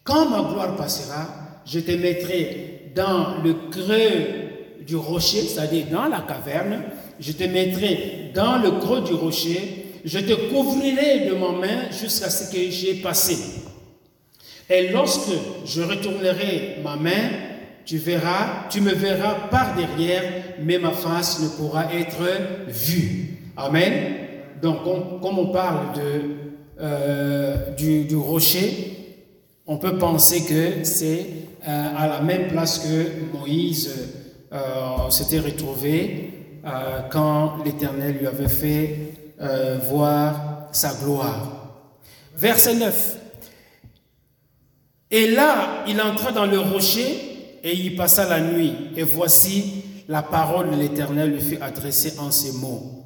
Quand ma gloire passera, je te mettrai dans le creux du rocher, c'est-à-dire dans la caverne, je te mettrai dans le creux du rocher, je te couvrirai de ma main jusqu'à ce que j'ai passé. Et lorsque je retournerai ma main, tu verras, tu me verras par derrière, mais ma face ne pourra être vue. Amen. Donc, comme on parle euh, du, rocher, on peut penser que c'est euh, à la même place que Moïse euh, s'était retrouvé quand l'Éternel lui avait fait voir sa gloire. Verset 9. Et là, il entra dans le rocher et il passa la nuit. Et voici, la parole de l'Éternel lui fut adressée en ces mots.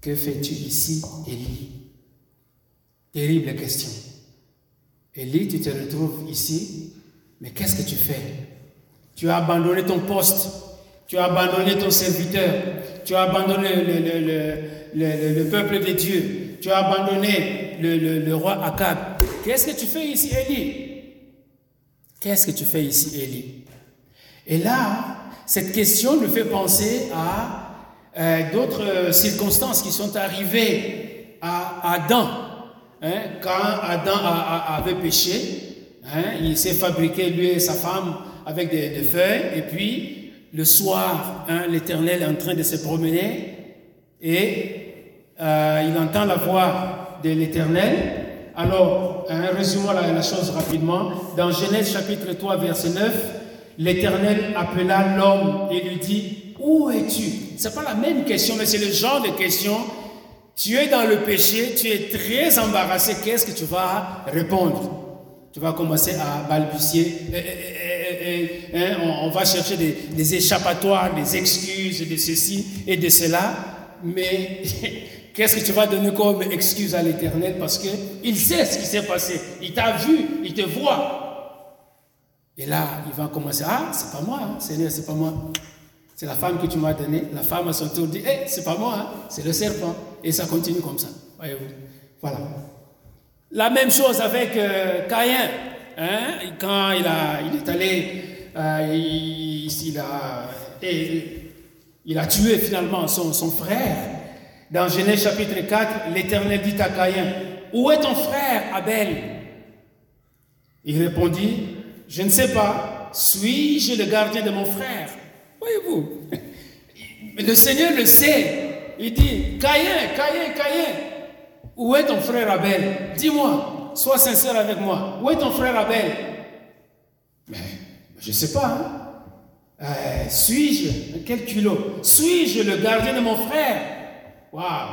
Que fais-tu ici, Élie? Terrible question. Élie, tu te retrouves ici, mais qu'est-ce que tu fais? Tu as abandonné ton poste, tu as abandonné ton serviteur, tu as abandonné le, peuple de Dieu, tu as abandonné le, roi Akab. Qu'est-ce que tu fais ici, Élie? Qu'est-ce que tu fais ici, Élie? Et là, cette question nous fait penser à euh, d'autres circonstances qui sont arrivées à Adam. Hein, quand Adam avait péché, hein, il s'est fabriqué, lui et sa femme, avec des, feuilles, et puis le soir, hein, l'Éternel est en train de se promener, et euh, il entend la voix de l'Éternel. Alors, résumons la, chose rapidement. Dans Genèse chapitre 3, verset 9, l'Éternel appela l'homme et lui dit, où es-tu? C'est pas la même question, mais c'est le genre de question tu es dans le péché, tu es très embarrassé, qu'est-ce que tu vas répondre? Tu vas commencer à balbutier. Hein, on, va chercher des, échappatoires, des excuses de ceci et de cela. Mais (laughs) qu'est-ce que tu vas donner comme excuse à l'Éternel? Parce qu'il sait ce qui s'est passé. Il t'a vu, il te voit. Et là, il va commencer, ah, c'est pas moi, hein, Seigneur, c'est pas moi. C'est la femme que tu m'as donnée. La femme à son tour dit, eh, c'est pas moi, hein, c'est le serpent. Et ça continue comme ça. Voyez-vous. Voilà. La même chose avec euh, Caïn. Hein, quand il, a, il est allé, euh, il, a, il a tué finalement son, frère. Dans Genèse chapitre 4, l'Éternel dit à Caïn, Où est ton frère Abel? Il répondit, Je ne sais pas, suis-je le gardien de mon frère? Voyez-vous, (laughs) le Seigneur le sait. Il dit, Caïn, Caïn, Caïn, où est ton frère Abel? Dis-moi, sois sincère avec moi. Où est ton frère Abel? Mais je ne sais pas. Hein? Euh, suis-je, quel culot, suis-je le gardien de mon frère? Waouh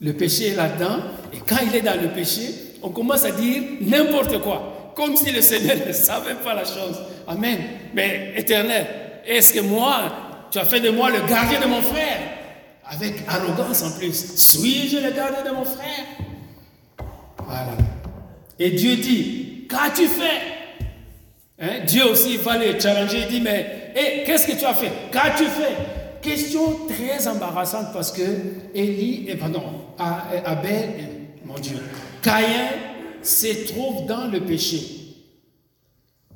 Le péché est là-dedans, et quand il est dans le péché, on commence à dire n'importe quoi, comme si le Seigneur (laughs) ne savait pas la chose. Amen. Mais éternel, est-ce que moi, tu as fait de moi le gardien de mon frère? Avec arrogance en plus. Suis-je le gardien de mon frère? Et Dieu dit, qu'as-tu fait? Hein? Dieu aussi va le challenger. Il dit, mais hey, qu'est-ce que tu as fait? Qu'as-tu fait? Question très embarrassante parce que Élie, et pardon, Abel, mon Dieu, Caïn se trouve dans le péché.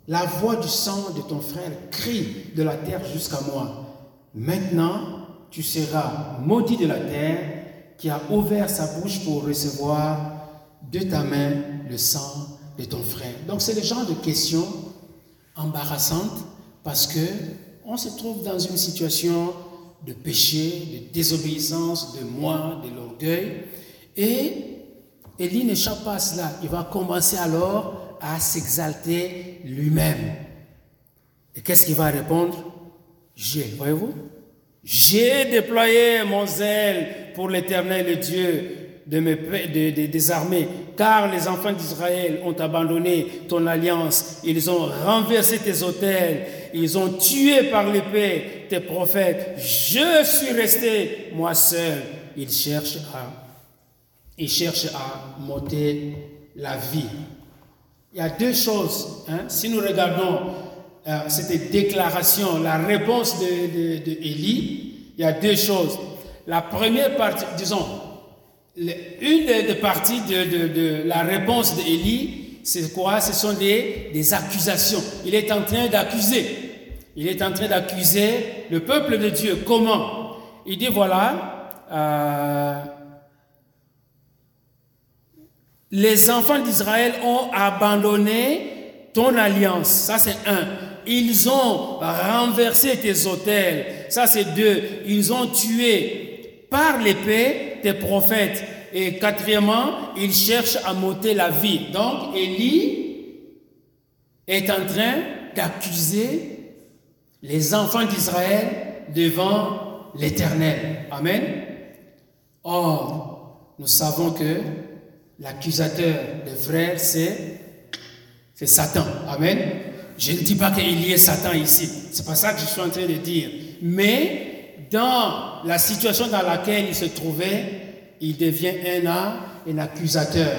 La voix du sang de ton frère crie de la terre jusqu'à moi. Maintenant, tu seras maudit de la terre qui a ouvert sa bouche pour recevoir de ta main le sang de ton frère. Donc c'est le genre de questions embarrassante parce que on se trouve dans une situation de péché, de désobéissance, de moi, de l'orgueil. Et Élie n'échappe pas à cela. Il va commencer alors à s'exalter lui-même. Et qu'est-ce qu'il va répondre? J'ai, voyez-vous? J'ai déployé mon zèle pour l'éternel Dieu de mes, de, des armées, car les enfants d'Israël ont abandonné ton alliance, ils ont renversé tes autels, ils ont tué par l'épée tes prophètes. Je suis resté moi seul. Ils cherchent à, ils cherchent à monter la vie. Il y a deux choses. Hein. Si nous regardons euh, cette déclaration, la réponse de, de, il y a deux choses. La première partie, disons, une des parties de, la réponse d'Élie, c'est quoi? Ce sont des, accusations. Il est en train d'accuser. Il est en train d'accuser le peuple de Dieu. Comment? Il dit voilà, euh, les enfants d'Israël ont abandonné ton alliance. Ça c'est un. Ils ont renversé tes autels. Ça c'est deux. Ils ont tué par l'épée des prophètes. Et quatrièmement, il cherche à monter la vie. Donc, Élie est en train d'accuser les enfants d'Israël devant l'Éternel. Amen. Or, nous savons que l'accusateur des frères, c'est, c'est Satan. Amen. Je ne dis pas qu'il y ait Satan ici. C'est pas ça que je suis en train de dire. Mais dans la situation dans laquelle il se trouvait, il devient un, un accusateur.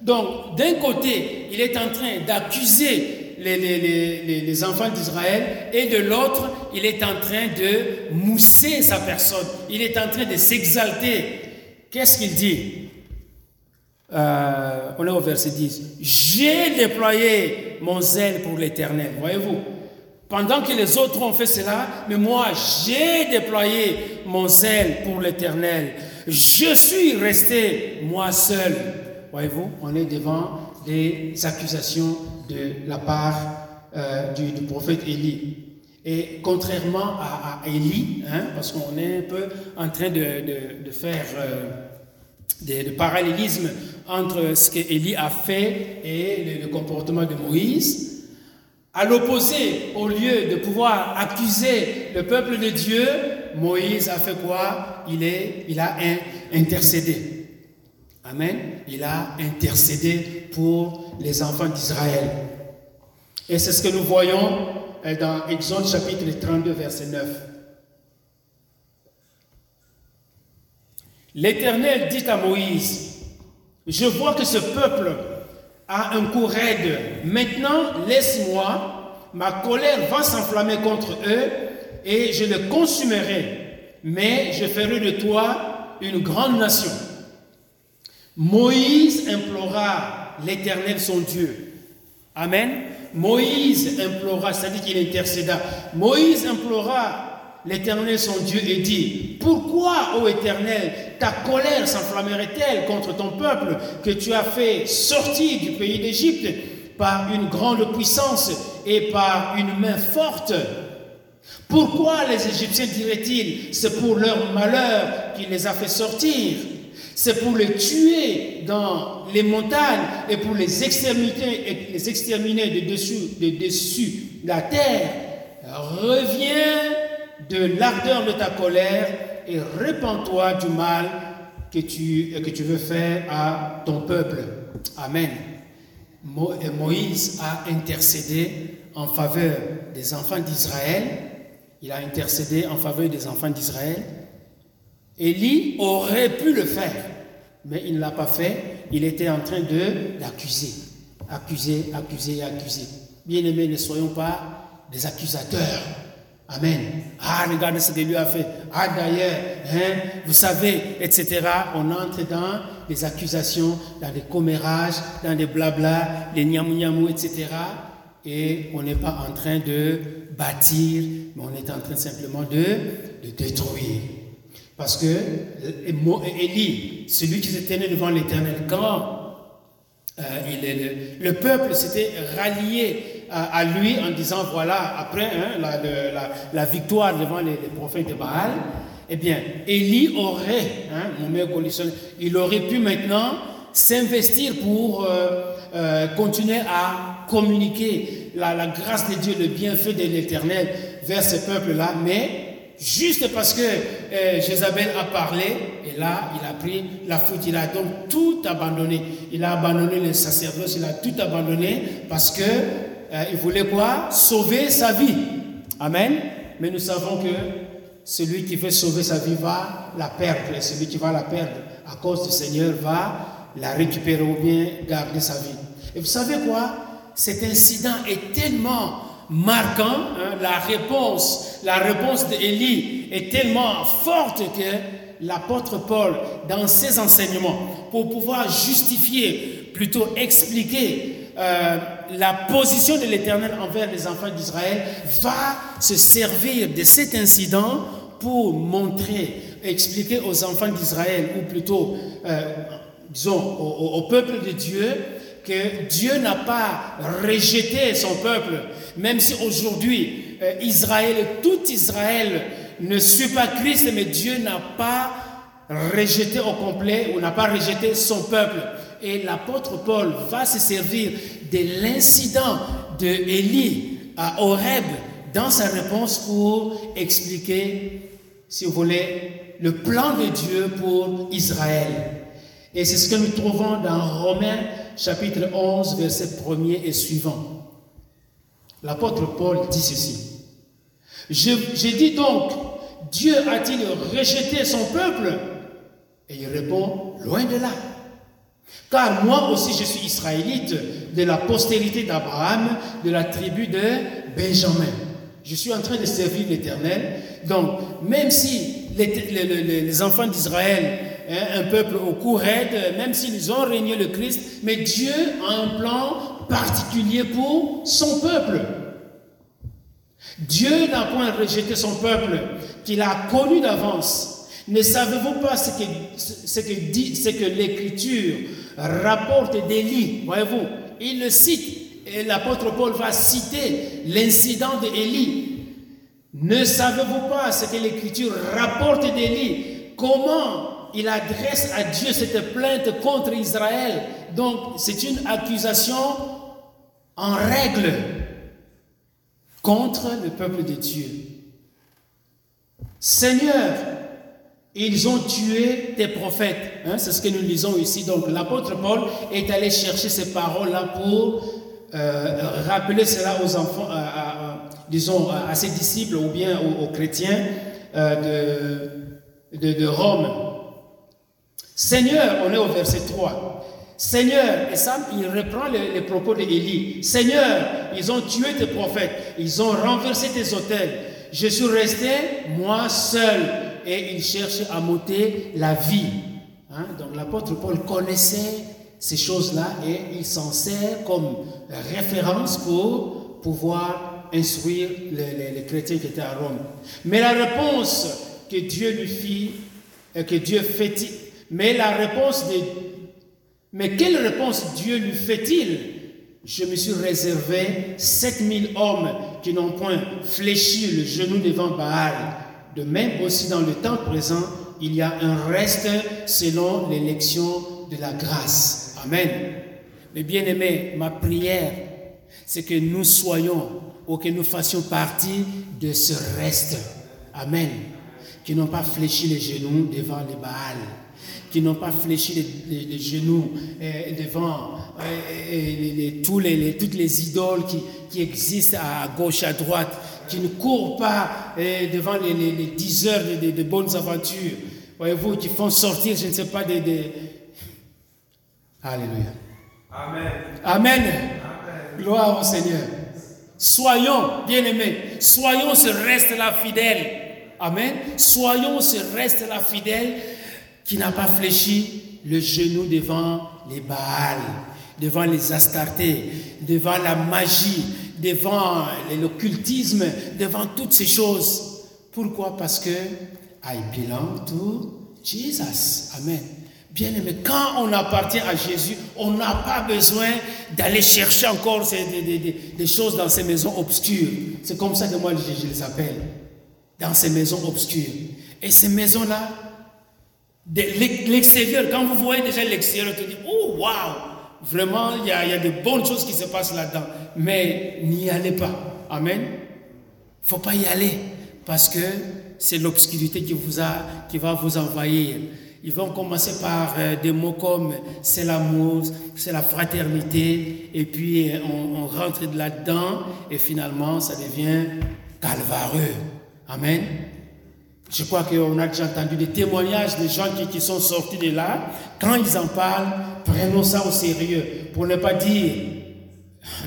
Donc, d'un côté, il est en train d'accuser les, les, les, enfants d'Israël, et de l'autre, il est en train de mousser sa personne. Il est en train de s'exalter. Qu'est-ce qu'il dit? Euh, On est au verset 10. J'ai déployé mon zèle pour l'Éternel. Voyez-vous? Pendant que les autres ont fait cela, mais moi, j'ai déployé mon zèle pour l'Éternel. Je suis resté moi seul. Voyez-vous, on est devant des accusations de la part euh, du, prophète Élie. Et contrairement à, Élie, hein, parce qu'on est un peu en train de, faire euh, des, parallélisme entre ce qu'Élie a fait et le comportement de Moïse, à l'opposé, au lieu de pouvoir accuser le peuple de Dieu, Moïse a fait quoi? Il, il a intercédé. Amen. Il a intercédé pour les enfants d'Israël. Et c'est ce que nous voyons euh, dans Exode chapitre 32, verset 9. L'Éternel dit à Moïse, je vois que ce peuple a un coup raide. Maintenant, laisse-moi, ma colère va s'enflammer contre eux et je les consumerai. Mais je ferai de toi une grande nation. Moïse implora l'Éternel son Dieu. Amen. Moïse implora, c'est-à-dire qu'il intercéda. Moïse implora l'Éternel son Dieu et dit, pourquoi, ô Éternel, ta colère s'enflammerait-elle contre ton peuple que tu as fait sortir du pays d'Égypte par une grande puissance et par une main forte? Pourquoi les Égyptiens diraient-ils, c'est pour leur malheur qu'il les a fait sortir? C'est pour les tuer dans les montagnes et pour les exterminer, de dessus, de dessus la terre? Reviens de l'ardeur de ta colère et répands-toi du mal que tu, que tu veux faire à ton peuple. Amen. Moïse a intercédé en faveur des enfants d'Israël. Il a intercédé en faveur des enfants d'Israël. Élie aurait pu le faire, mais il ne l'a pas fait. Il était en train de l'accuser. Accuser, accuser, accuser. Bien aimés, ne soyons pas des accusateurs. Amen. Ah, regardez ce qu'il lui a fait. Ah, d'ailleurs, hein, vous savez, etc. On entre dans des accusations, dans des commérages, dans des blabla, des niamou etc. Et on n'est pas en train de bâtir, mais on est en train simplement de, de détruire. Parce que Élie, celui qui s'est tenu devant l'Éternel, quand euh, le, peuple s'était rallié à, lui en disant voilà, après hein, la, victoire devant les, prophètes de Baal, eh bien, Élie aurait, hein, mon il aurait pu maintenant s'investir pour euh, euh, continuer à communiquer la, grâce de Dieu, le bienfait de l'Éternel vers ce peuple-là, mais juste parce que euh, Jézabel a parlé, et là, il a pris la faute, il a donc tout abandonné. Il a abandonné le sacerdoce, il a tout abandonné parce que il voulait quoi? Sauver sa vie. Amen. Mais nous savons que celui qui veut sauver sa vie va la perdre, celui qui va la perdre à cause du Seigneur va la récupérer ou bien garder sa vie. Et vous savez quoi? Cet incident est tellement marquant, hein, la réponse, la réponse d'Élie est tellement forte que l'apôtre Paul, dans ses enseignements, pour pouvoir justifier, plutôt expliquer euh, la position de l'Éternel envers les enfants d'Israël, va se servir de cet incident pour montrer, expliquer aux enfants d'Israël, ou plutôt, euh, disons, au peuple de Dieu, que Dieu n'a pas rejeté son peuple, même si aujourd'hui euh, Israël, tout Israël ne suit pas Christ, mais Dieu n'a pas rejeté au complet ou n'a pas rejeté son peuple. Et l'apôtre Paul va se servir de l'incident de Élie à Horeb dans sa réponse pour expliquer, si vous voulez, le plan de Dieu pour Israël. Et c'est ce que nous trouvons dans Romains chapitre 11, verset 1er et suivant. L'apôtre Paul dit ceci. Je, dis donc, Dieu a-t-il rejeté son peuple? Et il répond, loin de là. Car moi aussi je suis israélite de la postérité d'Abraham, de la tribu de Benjamin. Je suis en train de servir l'Éternel. Donc, même si les enfants d'Israël Hein, un peuple au cou même s'ils ont régné le Christ, mais Dieu a un plan particulier pour son peuple. Dieu n'a point rejeté son peuple qu'il a connu d'avance. Ne savez-vous pas ce que, dit, ce que l'Écriture rapporte d'Élie Voyez-vous, il le cite, l'apôtre Paul va citer l'incident d'Élie. Ne savez-vous pas ce que l'Écriture rapporte d'Élie Comment il adresse à Dieu cette plainte contre Israël? Donc, c'est une accusation en règle contre le peuple de Dieu. Seigneur, ils ont tué tes prophètes. Hein, c'est ce que nous lisons ici. Donc, l'apôtre Paul est allé chercher ces paroles-là pour euh, rappeler cela aux enfants, disons, à ses disciples ou bien aux, chrétiens euh, de, de Rome. Seigneur, on est au verset 3. Seigneur, et ça, il reprend les, propos d'Élie. Seigneur, ils ont tué tes prophètes, ils ont renversé tes hôtels. Je suis resté, moi seul, et ils cherchent à m'ôter la vie. Hein? Donc l'apôtre Paul connaissait ces choses-là et il s'en sert comme référence pour pouvoir instruire les, chrétiens qui étaient à Rome. Mais la réponse que Dieu lui fit, euh, que Dieu fait, mais la réponse de, mais quelle réponse Dieu lui fait-il? Je me suis réservé 7000 hommes qui n'ont point fléchi le genou devant Baal. De même aussi dans le temps présent, il y a un reste selon l'élection de la grâce. Amen. Mais bien aimé, ma prière, c'est que nous soyons ou que nous fassions partie de ce reste. Amen. Qui n'ont pas fléchi les genoux devant les Baal, qui n'ont pas fléchi les, genoux devant toutes les idoles qui, existent à gauche, à droite, qui ne courent pas euh, devant les, les, 10 heures de, bonnes aventures. Voyez-vous, qui font sortir, je ne sais pas, des... Alléluia. Amen. Amen. Gloire au Seigneur. Soyons, bien-aimés, soyons ce reste-là fidèle. Amen. Soyons ce reste-là fidèle qui n'a pas fléchi le genou devant les Baals, devant les Astartés, devant la magie, devant l'occultisme, devant toutes ces choses. Pourquoi? Parce que I belong to Jesus. Amen. Bien aimé, quand on appartient à Jésus, on n'a pas besoin d'aller chercher encore des, choses dans ces maisons obscures. C'est comme ça que moi je, les appelle. Dans ces maisons obscures. Et ces maisons-là, l'extérieur, quand vous voyez déjà l'extérieur, tu dis, oh waouh, vraiment, il y, a, il bonnes choses qui se passent là-dedans. Mais n'y allez pas. Amen. Il faut pas y aller parce que c'est l'obscurité qui, qui va vous envahir. Ils vont commencer par euh, des mots comme c'est l'amour, c'est la fraternité, et puis euh, on, rentre là-dedans, et finalement ça devient calvareux. Amen. Je crois qu'on a déjà entendu des témoignages de gens qui, sont sortis de là. Quand ils en parlent, prenons ça au sérieux, pour ne pas dire,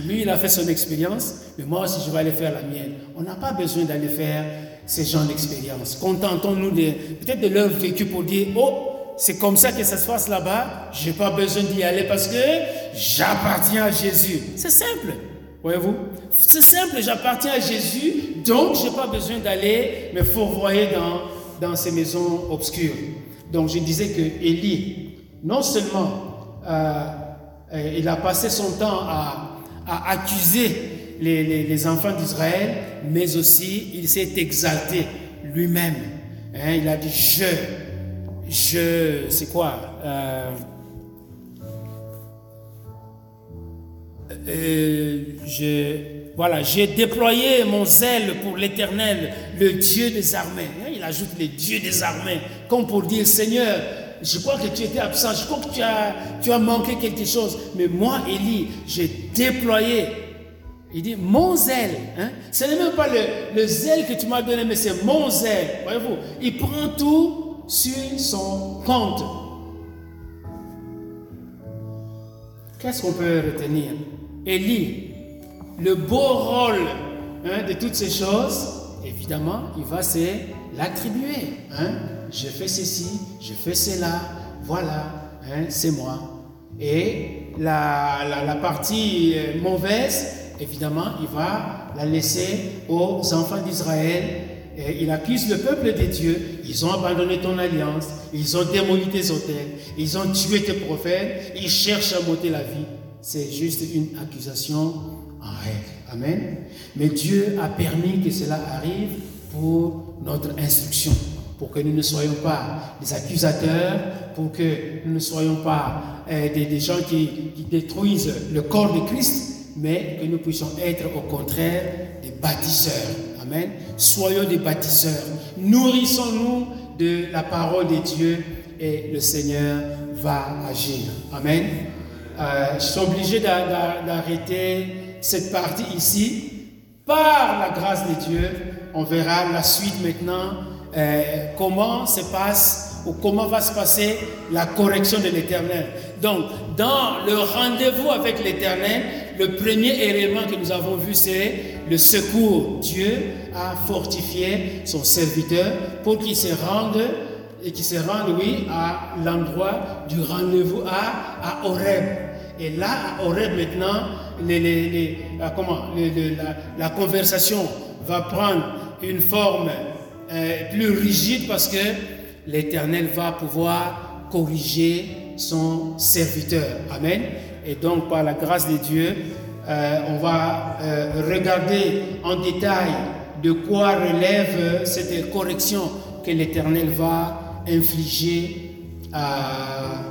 lui il a fait son expérience, mais moi aussi je vais aller faire la mienne. On n'a pas besoin d'aller faire ces gens d'expérience. Contentons-nous peut-être de leur vécu pour dire, oh, c'est comme ça que ça se passe là-bas, je n'ai pas besoin d'y aller parce que j'appartiens à Jésus. C'est simple, voyez-vous? C'est simple, j'appartiens à Jésus, donc je n'ai pas besoin d'aller me fourvoyer dans, dans ces maisons obscures. Donc je disais que Élie, non seulement euh, euh, il a passé son temps à, à accuser les, enfants d'Israël, mais aussi il s'est exalté lui-même. Hein, il a dit je, je, c'est quoi euh, j'ai déployé mon zèle pour l'Éternel, le Dieu des armées. Hein, il ajoute le Dieu des armées, comme pour dire Seigneur, je crois que tu étais absent, je crois que tu as, tu as manqué quelque chose. Mais moi, Élie, j'ai déployé il dit mon zèle. Hein? Ce n'est même pas le, zèle que tu m'as donné, mais c'est mon zèle. Voyez-vous, il prend tout sur son compte. Qu'est-ce qu'on peut retenir? Élie, le beau rôle hein, de toutes ces choses, évidemment, il va se l'attribuer. Hein? Je fais ceci, je fais cela, voilà, hein, c'est moi. Et la, la, partie euh, mauvaise, évidemment, il va la laisser aux enfants d'Israël. Il accuse le peuple de Dieu. Ils ont abandonné ton alliance. Ils ont démoli tes hôtels. Ils ont tué tes prophètes. Ils cherchent à monter la vie. C'est juste une accusation en règle. Amen. Mais Dieu a permis que cela arrive pour notre instruction. Pour que nous ne soyons pas des accusateurs, pour que nous ne soyons pas euh, des, gens qui détruisent le corps de Christ, mais que nous puissions être au contraire des bâtisseurs. Amen. Soyons des bâtisseurs. Nourrissons-nous de la parole de Dieu et le Seigneur va agir. Amen. Euh, je suis obligé d'arrêter cette partie ici. Par la grâce de Dieu, on verra la suite maintenant, euh, comment se passe ou comment va se passer la correction de l'Éternel. Donc, dans le rendez-vous avec l'Éternel, le premier élément que nous avons vu, c'est le secours. Dieu a fortifié son serviteur pour qu'il se rende et qu'il se rende, oui, à l'endroit du rendez-vous à, à Horeb. Et là, à Horeb, maintenant, comment, la, conversation va prendre une forme euh, plus rigide parce que l'Éternel va pouvoir corriger son serviteur. Amen. Et donc, par la grâce de Dieu, euh, on va euh, regarder en détail de quoi relève cette correction que l'Éternel va infliger à,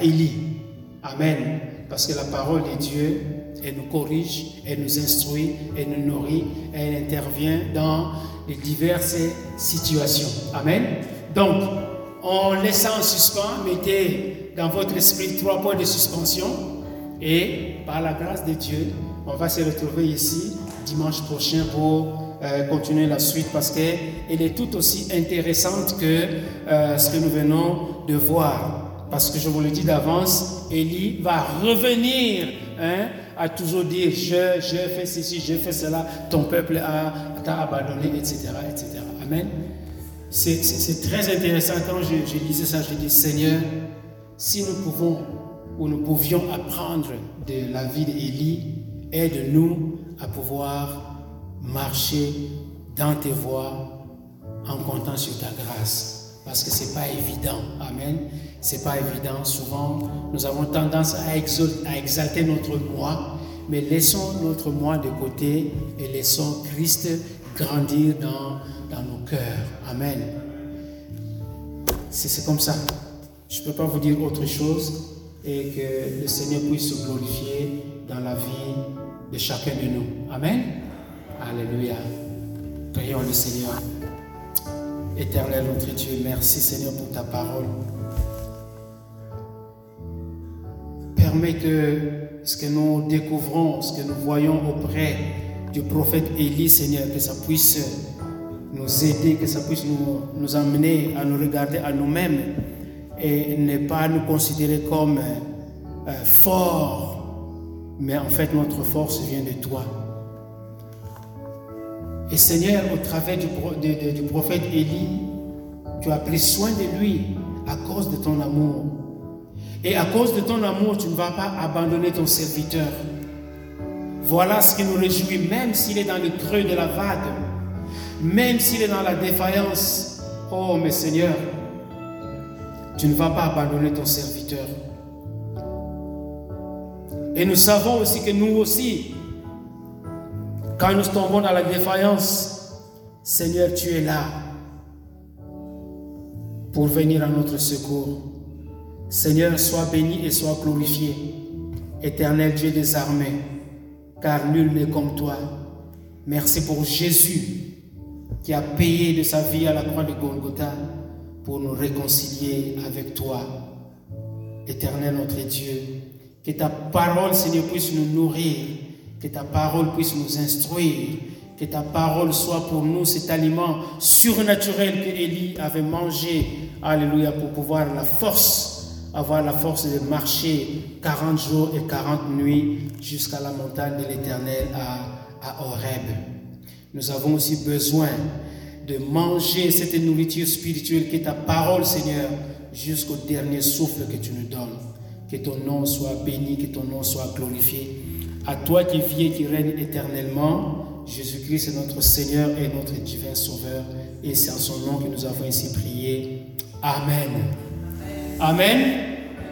Élie. Amen. Parce que la parole de Dieu, elle nous corrige, elle nous instruit, elle nous nourrit, elle intervient dans les diverses situations. Amen. Donc, en laissant en suspens, mettez dans votre esprit trois points de suspension et par la grâce de Dieu, on va se retrouver ici dimanche prochain pour euh, continuer la suite parce qu'elle est tout aussi intéressante que euh, ce que nous venons de voir. Parce que je vous le dis d'avance, Élie va revenir hein, à toujours dire je, je fais ceci, je fais cela, ton peuple t'a abandonné, etc., etc. Amen. C'est très intéressant quand je, je ça, je dis Seigneur, si nous pouvons ou nous pouvions apprendre de la vie d'Élie, aide-nous à pouvoir marcher dans tes voies en comptant sur ta grâce. Parce que c'est pas évident. Amen. C'est pas évident. Souvent, nous avons tendance à, exalter notre moi, mais laissons notre moi de côté et laissons Christ grandir dans, dans nos cœurs. Amen. C'est comme ça. Je ne peux pas vous dire autre chose et que le Seigneur puisse se glorifier dans la vie de chacun de nous. Amen. Alléluia. Prions le Seigneur. Éternel notre Dieu, merci Seigneur pour ta parole. Permets que ce que nous découvrons, ce que nous voyons auprès du prophète Élie, Seigneur, que ça puisse nous aider, que ça puisse nous, nous amener à nous regarder à nous-mêmes et ne pas nous considérer comme euh, forts, mais en fait notre force vient de toi. Et Seigneur, au travers du, du prophète Élie, tu as pris soin de lui à cause de ton amour. Et à cause de ton amour, tu ne vas pas abandonner ton serviteur. Voilà ce qui nous réjouit, même s'il est dans le creux de la vague, même s'il est dans la défaillance. Oh, mais Seigneur, tu ne vas pas abandonner ton serviteur. Et nous savons aussi que nous aussi, quand nous tombons dans la défaillance, Seigneur, tu es là pour venir à notre secours. Seigneur, sois béni et sois glorifié. Éternel Dieu des armées, car nul n'est comme toi. Merci pour Jésus qui a payé de sa vie à la croix de Golgotha pour nous réconcilier avec toi. Éternel notre Dieu, que ta parole, Seigneur, puisse nous nourrir, que ta parole puisse nous instruire, que ta parole soit pour nous cet aliment surnaturel que Élie avait mangé, Alléluia, pour pouvoir la force, avoir la force de marcher 40 jours et 40 nuits jusqu'à la montagne de l'Éternel à, à Horeb. Nous avons aussi besoin de manger cette nourriture spirituelle qui est ta parole, Seigneur, jusqu'au dernier souffle que tu nous donnes. Que ton nom soit béni, que ton nom soit glorifié. À toi qui vis et qui règne éternellement, Jésus-Christ est notre Seigneur et notre divin Sauveur. Et c'est en son nom que nous avons ici prié. Amen. Amen.